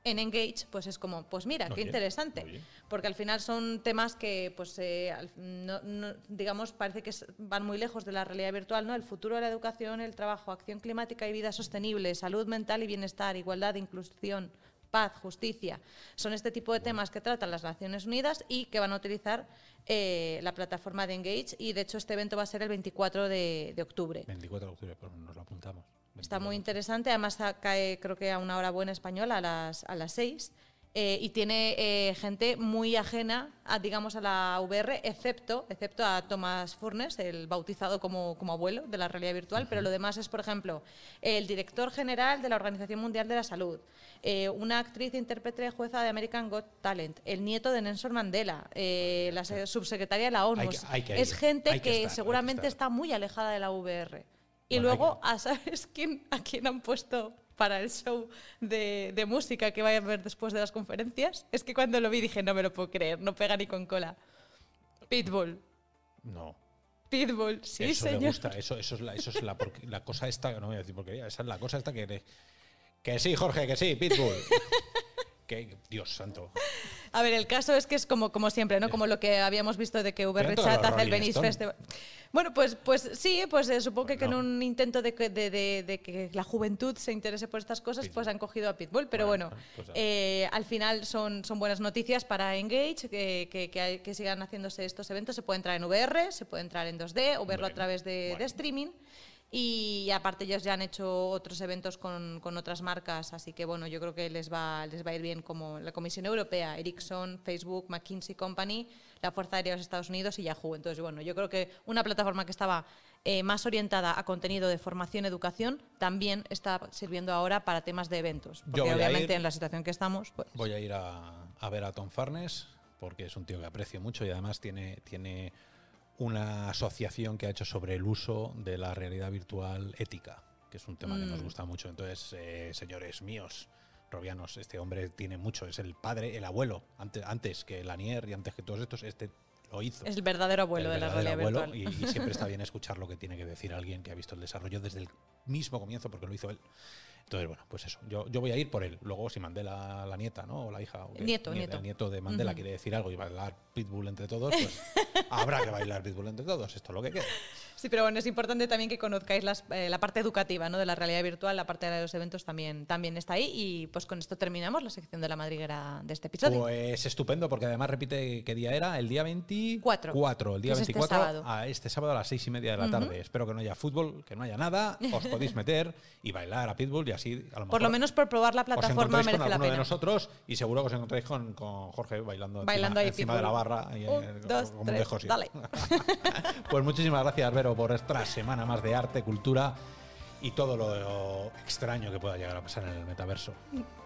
en Engage, pues es como, pues mira, qué interesante. Porque al final son temas que, pues, eh, no- digamos, parece que van muy lejos de la realidad virtual, ¿no? El futuro de la educación, el trabajo, acción climática y vida sostenible, salud mental y bienestar, igualdad, inclusión, paz, justicia. Son este tipo de temas que tratan las Naciones Unidas y que van a utilizar eh, la plataforma de Engage. Y de hecho, este evento va a ser el 24 de, de octubre. 24 de octubre, nos lo apuntamos. Está 24 muy interesante, además cae creo que a una hora buena española, a las, a las 6. Eh, y tiene eh, gente muy ajena a, digamos, a la VR, excepto, excepto a Thomas Furnes, el bautizado como, como abuelo de la realidad virtual, pero lo demás es, por ejemplo, el director general de la Organización Mundial de la Salud, eh, una actriz, intérprete, jueza de American Got Talent, el nieto de Nelson Mandela, la se- subsecretaria de la ONU. Hay que- hay que es gente que que, estar, hay que seguramente está muy alejada de la VR. Y Bueno, luego, ¿a ¿sabes quién, a quién han puesto para el show de, de música que vaya a ver después de las conferencias? Es que cuando lo vi dije, no me lo puedo creer, no pega ni con cola. Pitbull. No. Pitbull, sí, eso señor. gusta, eso, eso es, la, eso es la, por- la cosa esta, no voy a decir porquería, esa es la cosa esta que... que sí, Jorge, que sí, Pitbull. que, Dios santo. A ver, el caso es que es como, como siempre, ¿no? Como lo que habíamos visto de que tocado Chat hace el Venice. Festival. Bueno, pues, pues sí, pues eh, supongo que, Pues que no. en un intento de que, de, de- de que la juventud se interese por estas cosas, pues Pitbull. han cogido a Pitbull. Pero Bueno, bueno, pues, eh, al final son, son buenas noticias para Engage, que, que, que hay- que sigan haciéndose estos eventos. Se puede entrar en VR, se puede entrar en 2D o verlo a Bueno, través de, de bueno. streaming. Y aparte ellos ya han hecho otros eventos con, con otras marcas, así que bueno, yo creo que les va, les va a ir bien como la Comisión Europea, Ericsson, Facebook, McKinsey Company, la Fuerza Aérea de los Estados Unidos y Yahoo. Entonces, bueno, yo creo que una plataforma que estaba eh, más orientada a contenido de formación educación también está sirviendo ahora para temas de eventos. Porque obviamente ir- en la situación que estamos, pues, Voy a ir a, a ver a Tom Farnes porque es un tío que aprecio mucho y además tiene, tiene una asociación que ha hecho sobre el uso de la realidad virtual ética, que es un tema que nos Mm. gusta mucho. Entonces, eh, señores míos, robianos, este hombre tiene mucho, es el padre, el abuelo, antes, antes que Lanier y antes que todos estos, este lo hizo. es el verdadero abuelo El de la verdadero realidad abuelo, virtual. Y, y siempre está bien escuchar lo que tiene que decir alguien que ha visto el desarrollo desde el mismo comienzo, porque lo hizo él. Entonces, bueno, pues eso. Yo, yo voy a ir por él. Luego, si Mandela, la nieta, ¿no? O la hija. o qué, Nieto, nieto. El nieto de Mandela quiere decir algo y bailar Pitbull entre todos, pues habrá que bailar Pitbull entre todos. Esto es lo que queda. Sí, pero bueno, es importante también que conozcáis las- eh, la parte educativa ¿no? de la realidad virtual, la parte de los eventos también, también está ahí. Y pues con esto terminamos la sección de la madriguera de este episodio. Pues estupendo, porque además repite qué día era, el día 24. Cuatro. el día Que es este 24, sábado. a este sábado a las seis y media de la tarde. Espero que no haya fútbol, que no haya nada. Os podéis meter y bailar a Pitbull y así a lo mejor. Por lo menos por probar la os plataforma encontráis merece con la pena. de nosotros y seguro que os encontráis con, con Jorge bailando, Bailando encima, ahí encima de la barra. Un, eh, dos, como tres, dale. pues muchísimas gracias, Vero, por esta semana más de arte, cultura y todo lo extraño que pueda llegar a pasar en el metaverso.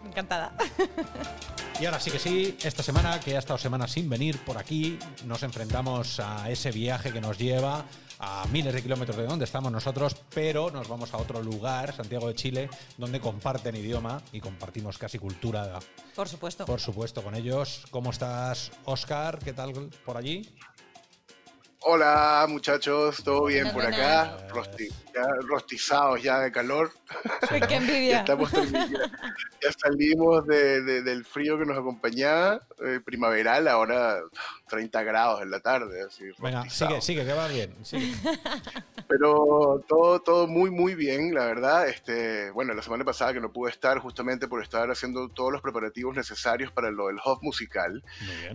Encantada. Y ahora sí que sí, esta semana, que ha estado semanas sin venir por aquí, nos enfrentamos a ese viaje que nos lleva a miles de kilómetros de donde estamos nosotros, pero nos vamos a otro lugar, Santiago de Chile, donde comparten idioma y compartimos casi cultura, Por supuesto. por supuesto, con ellos. ¿Cómo estás, Oscar? ¿Qué tal por allí? Hola muchachos, ¿todo bien por acá? Rosti- ya rostizados ya de calor. ¡Qué envidia! ya, salimos del frío que nos acompañaba, eh, primaveral, ahora 30 grados en la tarde. Así, Venga, sigue, sigue, que va bien. Pero todo, todo muy, muy bien, la verdad. Este, bueno, la semana pasada que no pude estar justamente por estar haciendo todos los preparativos necesarios para lo del Hub musical,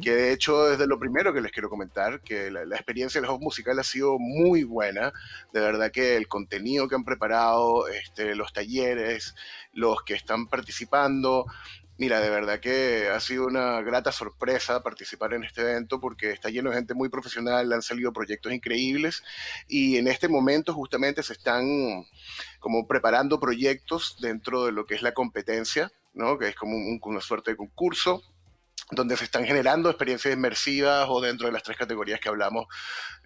que de hecho desde lo primero que les quiero comentar, que la, la experiencia del Hub musical ha sido muy buena. De verdad que el contenido que han preparado, este, los talleres, los que están participando. Mira, de verdad que ha sido una grata sorpresa participar en este evento porque está lleno de gente muy profesional, han salido proyectos increíbles y en este momento justamente se están como preparando proyectos dentro de lo que es la competencia, ¿no? que es como una suerte de concurso donde se están generando experiencias inmersivas o dentro de las tres categorías que hablamos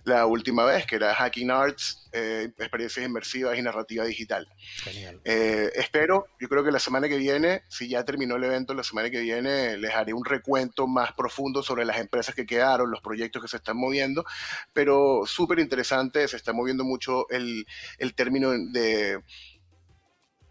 la última vez, que era Hacking Arts, eh, experiencias inmersivas y narrativa digital. Genial. Eh, espero, yo creo que la semana que viene, si ya terminó el evento, la semana que viene les haré un recuento más profundo sobre las empresas que quedaron, los proyectos que se están moviendo, pero súper interesante, se está moviendo mucho el, el término de...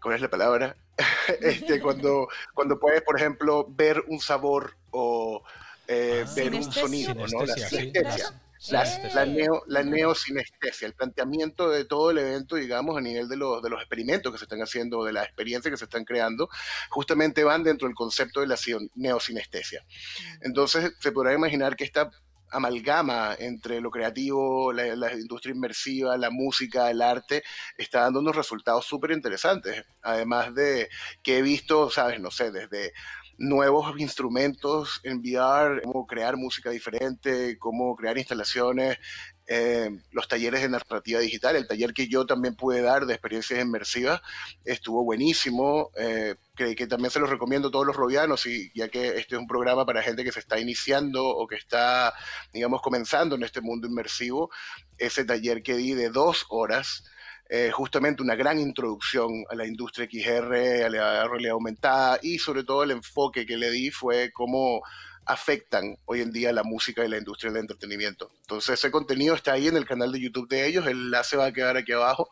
¿Cuál es la palabra? este, cuando, cuando puedes, por ejemplo, ver un sabor o eh, ah. ver un sonido, ¿no? La sinestesia. La, neo, la neosinestesia, el planteamiento de todo el evento, digamos, a nivel de, los, de los experimentos que se están haciendo, de las experiencias que se están creando, justamente van dentro del concepto de la neosinestesia. Mm. Entonces, se podrá imaginar que esta amalgama entre lo creativo, la, industria inmersiva, la música, el arte, está dando unos resultados súper interesantes. Además de que he visto, sabes, no sé, desde nuevos instrumentos en VR, cómo crear música diferente, cómo crear instalaciones, eh, los talleres de narrativa digital, el taller que yo también pude dar de experiencias inmersivas estuvo buenísimo, eh, que, que, también se los recomiendo a todos los robianos, y, ya que este es un programa para gente que se está iniciando o que está, digamos, comenzando en este mundo inmersivo, ese taller que di de dos horas, eh, justamente una gran introducción a la industria XR, a la realidad aumentada y sobre todo el enfoque que le di fue cómo afectan hoy en día la música y la industria del entretenimiento. Entonces ese contenido está ahí en el canal de YouTube de ellos, el enlace va a quedar aquí abajo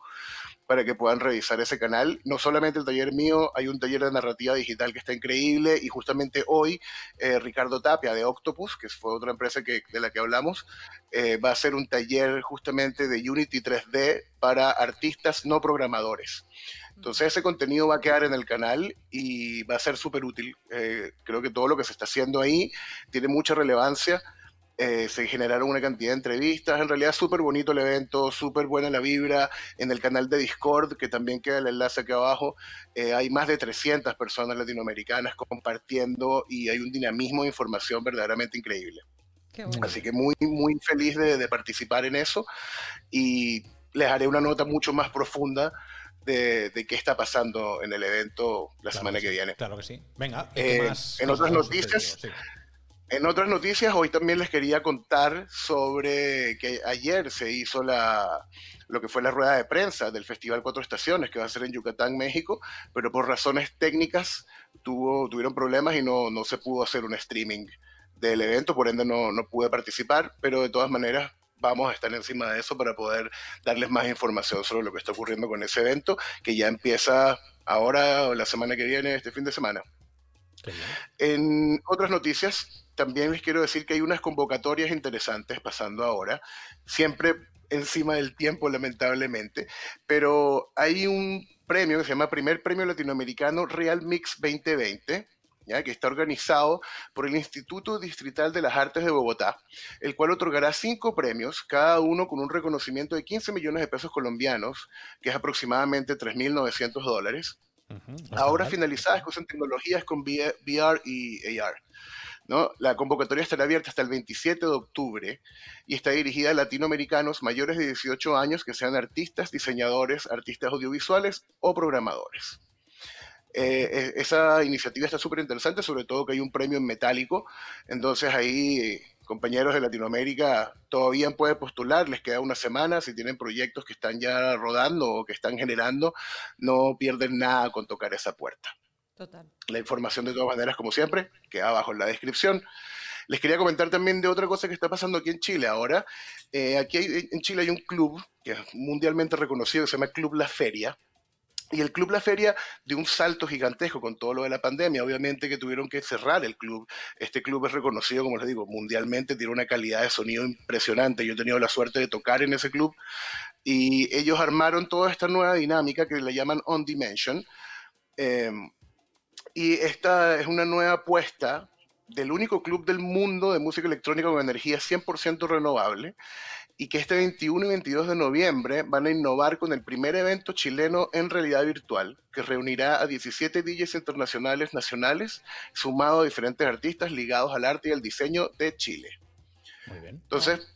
para que puedan revisar ese canal. No solamente el taller mío, hay un taller de narrativa digital que está increíble y justamente hoy eh, Ricardo Tapia de Octopus, que fue otra empresa que, de la que hablamos, eh, va a hacer un taller justamente de Unity 3D para artistas no programadores. Entonces ese contenido va a quedar en el canal y va a ser súper útil. Eh, creo que todo lo que se está haciendo ahí tiene mucha relevancia eh, se generaron una cantidad de entrevistas, en realidad súper bonito el evento, súper buena la vibra, en el canal de Discord, que también queda el enlace aquí abajo, eh, hay más de 300 personas latinoamericanas compartiendo y hay un dinamismo de información verdaderamente increíble. Así que muy, muy feliz de, participar en eso. Y les haré una nota mucho más profunda de, qué está pasando en el evento la semana que, viene. Claro que sí. Venga, eh, en otras noticias, en otras noticias, hoy también les quería contar sobre que ayer se hizo la, lo que fue la rueda de prensa del Festival Cuatro Estaciones, que va a ser en Yucatán, México, pero por razones técnicas tuvo, tuvieron problemas y no, no se pudo hacer un streaming del evento, por ende no, no pude participar, pero de todas maneras vamos a estar encima de eso para poder darles más información sobre lo que está ocurriendo con ese evento, que ya empieza ahora o la semana que viene, este fin de semana. En otras noticias, también les quiero decir que hay unas convocatorias interesantes pasando ahora, siempre encima del tiempo lamentablemente, pero hay un premio que se llama Primer Premio Latinoamericano Real Mix 2020, ¿ya? que está organizado por el Instituto Distrital de las Artes de Bogotá, el cual otorgará cinco premios, cada uno con un reconocimiento de 15 millones de pesos colombianos, que es aproximadamente 3.900 dólares. Ahora finalizadas que usan tecnologías con VR y AR. La convocatoria estará abierta hasta el 27 de octubre y está dirigida a latinoamericanos mayores de 18 años que sean artistas, diseñadores, artistas audiovisuales o programadores. Eh, esa iniciativa está súper interesante, sobre todo que hay un premio en metálico, entonces ahí compañeros de Latinoamérica todavía pueden postular, les queda una semana, si tienen proyectos que están ya rodando o que están generando, no pierden nada con tocar esa puerta. La información de todas maneras, como siempre, queda abajo en la descripción. Les quería comentar también de otra cosa que está pasando aquí en Chile ahora. Eh, aquí en Chile hay un club que es mundialmente reconocido que se llama Club La Feria. Y el Club La Feria dio un salto gigantesco con todo lo de la pandemia. Obviamente que tuvieron que cerrar el club. Este club es reconocido, como les digo, mundialmente, tiene una calidad de sonido impresionante. Yo he tenido la suerte de tocar en ese club y ellos armaron toda esta nueva dinámica que le llaman On Dimension. Em, y esta es una nueva apuesta del único club del mundo de música electrónica con energía 100% renovable y que este 21 y 22 de noviembre van a innovar con el primer evento chileno en realidad virtual, que reunirá a 17 DJs internacionales nacionales, sumado a diferentes artistas ligados al arte y al diseño de Chile. Muy bien. Entonces,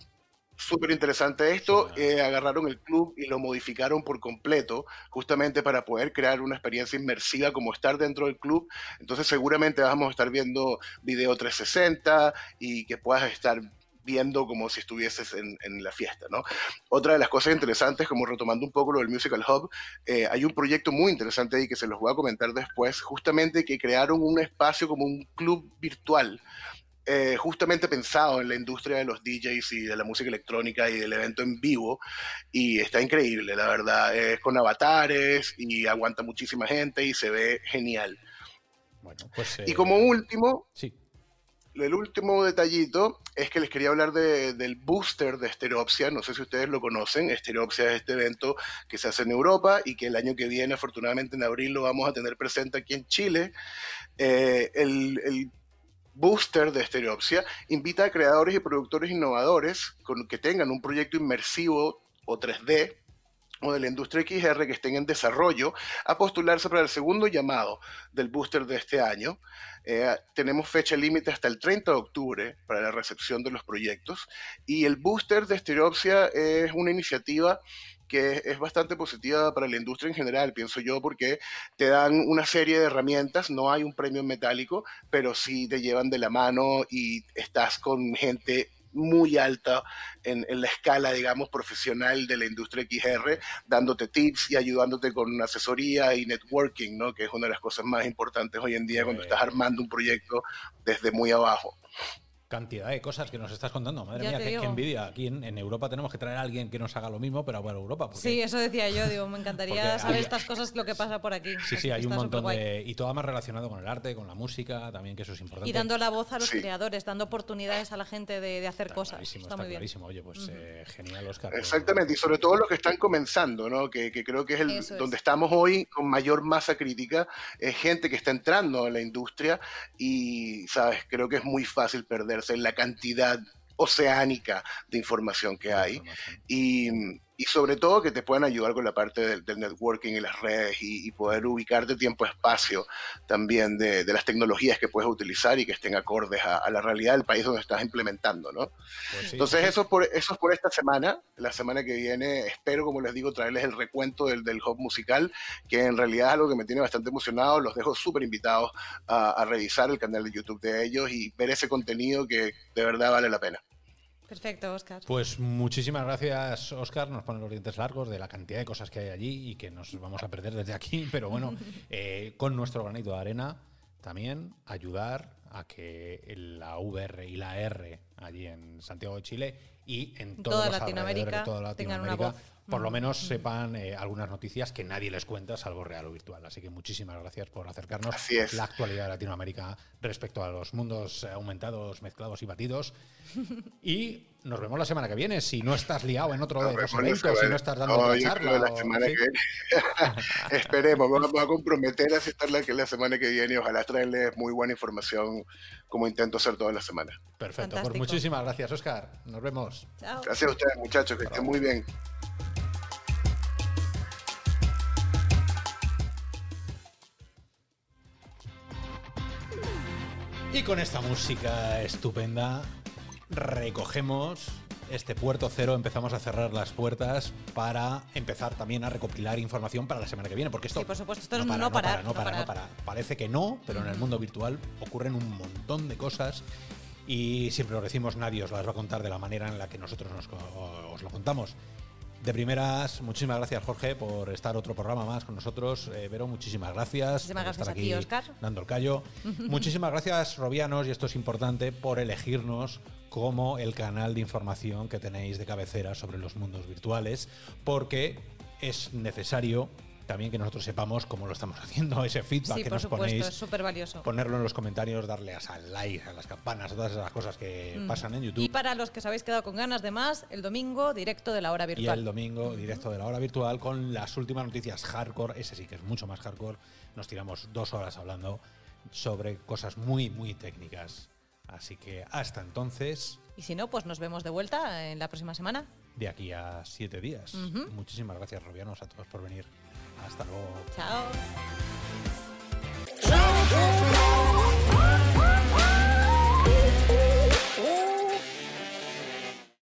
súper interesante esto. Eh, agarraron el club y lo modificaron por completo, justamente para poder crear una experiencia inmersiva como estar dentro del club. Entonces seguramente vamos a estar viendo video 360 y que puedas estar viendo como si estuvieses en, la fiesta, ¿no? Otra de las cosas interesantes, como retomando un poco lo del Musical Hub, eh, hay un proyecto muy interesante ahí que se los voy a comentar después, justamente que crearon un espacio como un club virtual, eh, justamente pensado en la industria de los DJs y de la música electrónica y del evento en vivo, y está increíble, la verdad, es con avatares y aguanta muchísima gente y se ve genial. Bueno, pues, y como eh, último, sí el último detallito es que les quería hablar del booster de Estereopsia. No sé si ustedes lo conocen. Estereopsia es este evento que se hace en Europa y que el año que viene, afortunadamente en abril, lo vamos a tener presente aquí en Chile. Eh, el, booster de Estereopsia invita a creadores y productores innovadores con, que tengan un proyecto inmersivo o 3D o de la industria XR que estén en desarrollo a postularse para el segundo llamado del booster de este año. Eh, tenemos fecha límite hasta el 30 de octubre para la recepción de los proyectos y el booster de Estereopsia es una iniciativa que es bastante positiva para la industria en general, pienso yo, porque te dan una serie de herramientas, no hay un premio metálico, pero sí te llevan de la mano y estás con gente muy alta en, la escala, digamos, profesional de la industria XR, dándote tips y ayudándote con asesoría y networking, ¿no? Que es una de las cosas más importantes hoy en día cuando estás armando un proyecto desde muy abajo cantidad de cosas que nos estás contando. Madre mía, qué, envidia. Aquí en, Europa tenemos que traer a alguien que nos haga lo mismo, pero para Europa. sí, eso decía yo. Digo, me encantaría saber estas cosas, lo que pasa por aquí. Sí, sí, hay un montón de. Y todo más relacionado con el arte, con la música, también, que eso es importante. Y dando la voz a los creadores, dando oportunidades a la gente de, hacer cosas. está, muy clarísimo. Oye, pues eh, genial, Oscar. Exactamente, y sobre todo los que están comenzando, ¿no? Que, creo que es el donde estamos hoy con mayor masa crítica, es gente que está entrando en la industria y, ¿sabes? Creo que es muy fácil perderse en la cantidad oceánica de información que hay. Y, y, sobre todo que te puedan ayudar con la parte del, networking y las redes y, poder ubicarte tiempo-espacio también de, las tecnologías que puedes utilizar y que estén acordes a, la realidad del país donde estás implementando, ¿no? Pues Entonces eso, es por, eso es por esta semana. La semana que viene espero, como les digo, traerles el recuento del, del hub musical, que en realidad es algo que me tiene bastante emocionado. Los dejo súper invitados a, a revisar el canal de YouTube de ellos y ver ese contenido que de verdad vale la pena. Perfecto, Oscar. Pues muchísimas gracias, Oscar. Nos ponen los dientes largos de la cantidad de cosas que hay allí y que nos vamos a perder desde aquí. Pero bueno, eh, con nuestro granito de arena también ayudar a que la VR y la R allí en Santiago de Chile y en toda Latinoamérica, tengan una voz. Por lo menos sepan eh, algunas noticias que nadie les cuenta, salvo real o virtual. Así que muchísimas gracias por acercarnos a la actualidad de Latinoamérica respecto a los mundos aumentados, mezclados y batidos. Y nos vemos la semana que viene. Si no estás liado en otro de los eventos, si no estás dando no, charla. La semana que viene. Esperemos, vamos a comprometer a estar la, la semana que viene y ojalá traerles muy buena información como intento hacer toda la semana. Perfecto, pues muchísimas gracias, Oscar. Nos vemos. Gracias a ustedes, muchachos, que estén muy bien. Y con esta música estupenda recogemos este puerto cero, empezamos a cerrar las puertas para empezar también a recopilar información para la semana que viene, porque esto sí, por supuesto, esto no, para, no, para, no, para, no, para, Parece que no, pero en el mundo virtual ocurren un montón de cosas y siempre lo decimos, nadie os las va a contar de la manera en la que nosotros nos, os lo contamos. De primeras, muchísimas gracias Jorge por estar otro programa más con nosotros. Eh, Vero, muchísimas gracias. Muchísimas por gracias estar a ti, aquí Óscar. Dando el callo. muchísimas gracias, Robianos, y esto es importante, por elegirnos como el canal de información que tenéis de cabecera sobre los mundos virtuales, porque es necesario también que nosotros sepamos cómo lo estamos haciendo, ese feedback Sí, que por nos supuesto, ponéis. es súper valioso. Ponerlo en los comentarios, darle a like, a las campanas, a todas esas cosas que pasan en YouTube. Mm. Y para los que os habéis quedado con ganas de más, el domingo directo de la hora Y virtual. el domingo, directo de la hora virtual, con las últimas noticias hardcore. Ese sí que es mucho más hardcore. Nos tiramos dos horas hablando sobre cosas muy, muy técnicas. Así que hasta entonces, Y si no, pues nos vemos de vuelta en la próxima semana. de aquí a siete días. Muchísimas gracias, Robianos, a todos por venir. Hasta luego. Chao.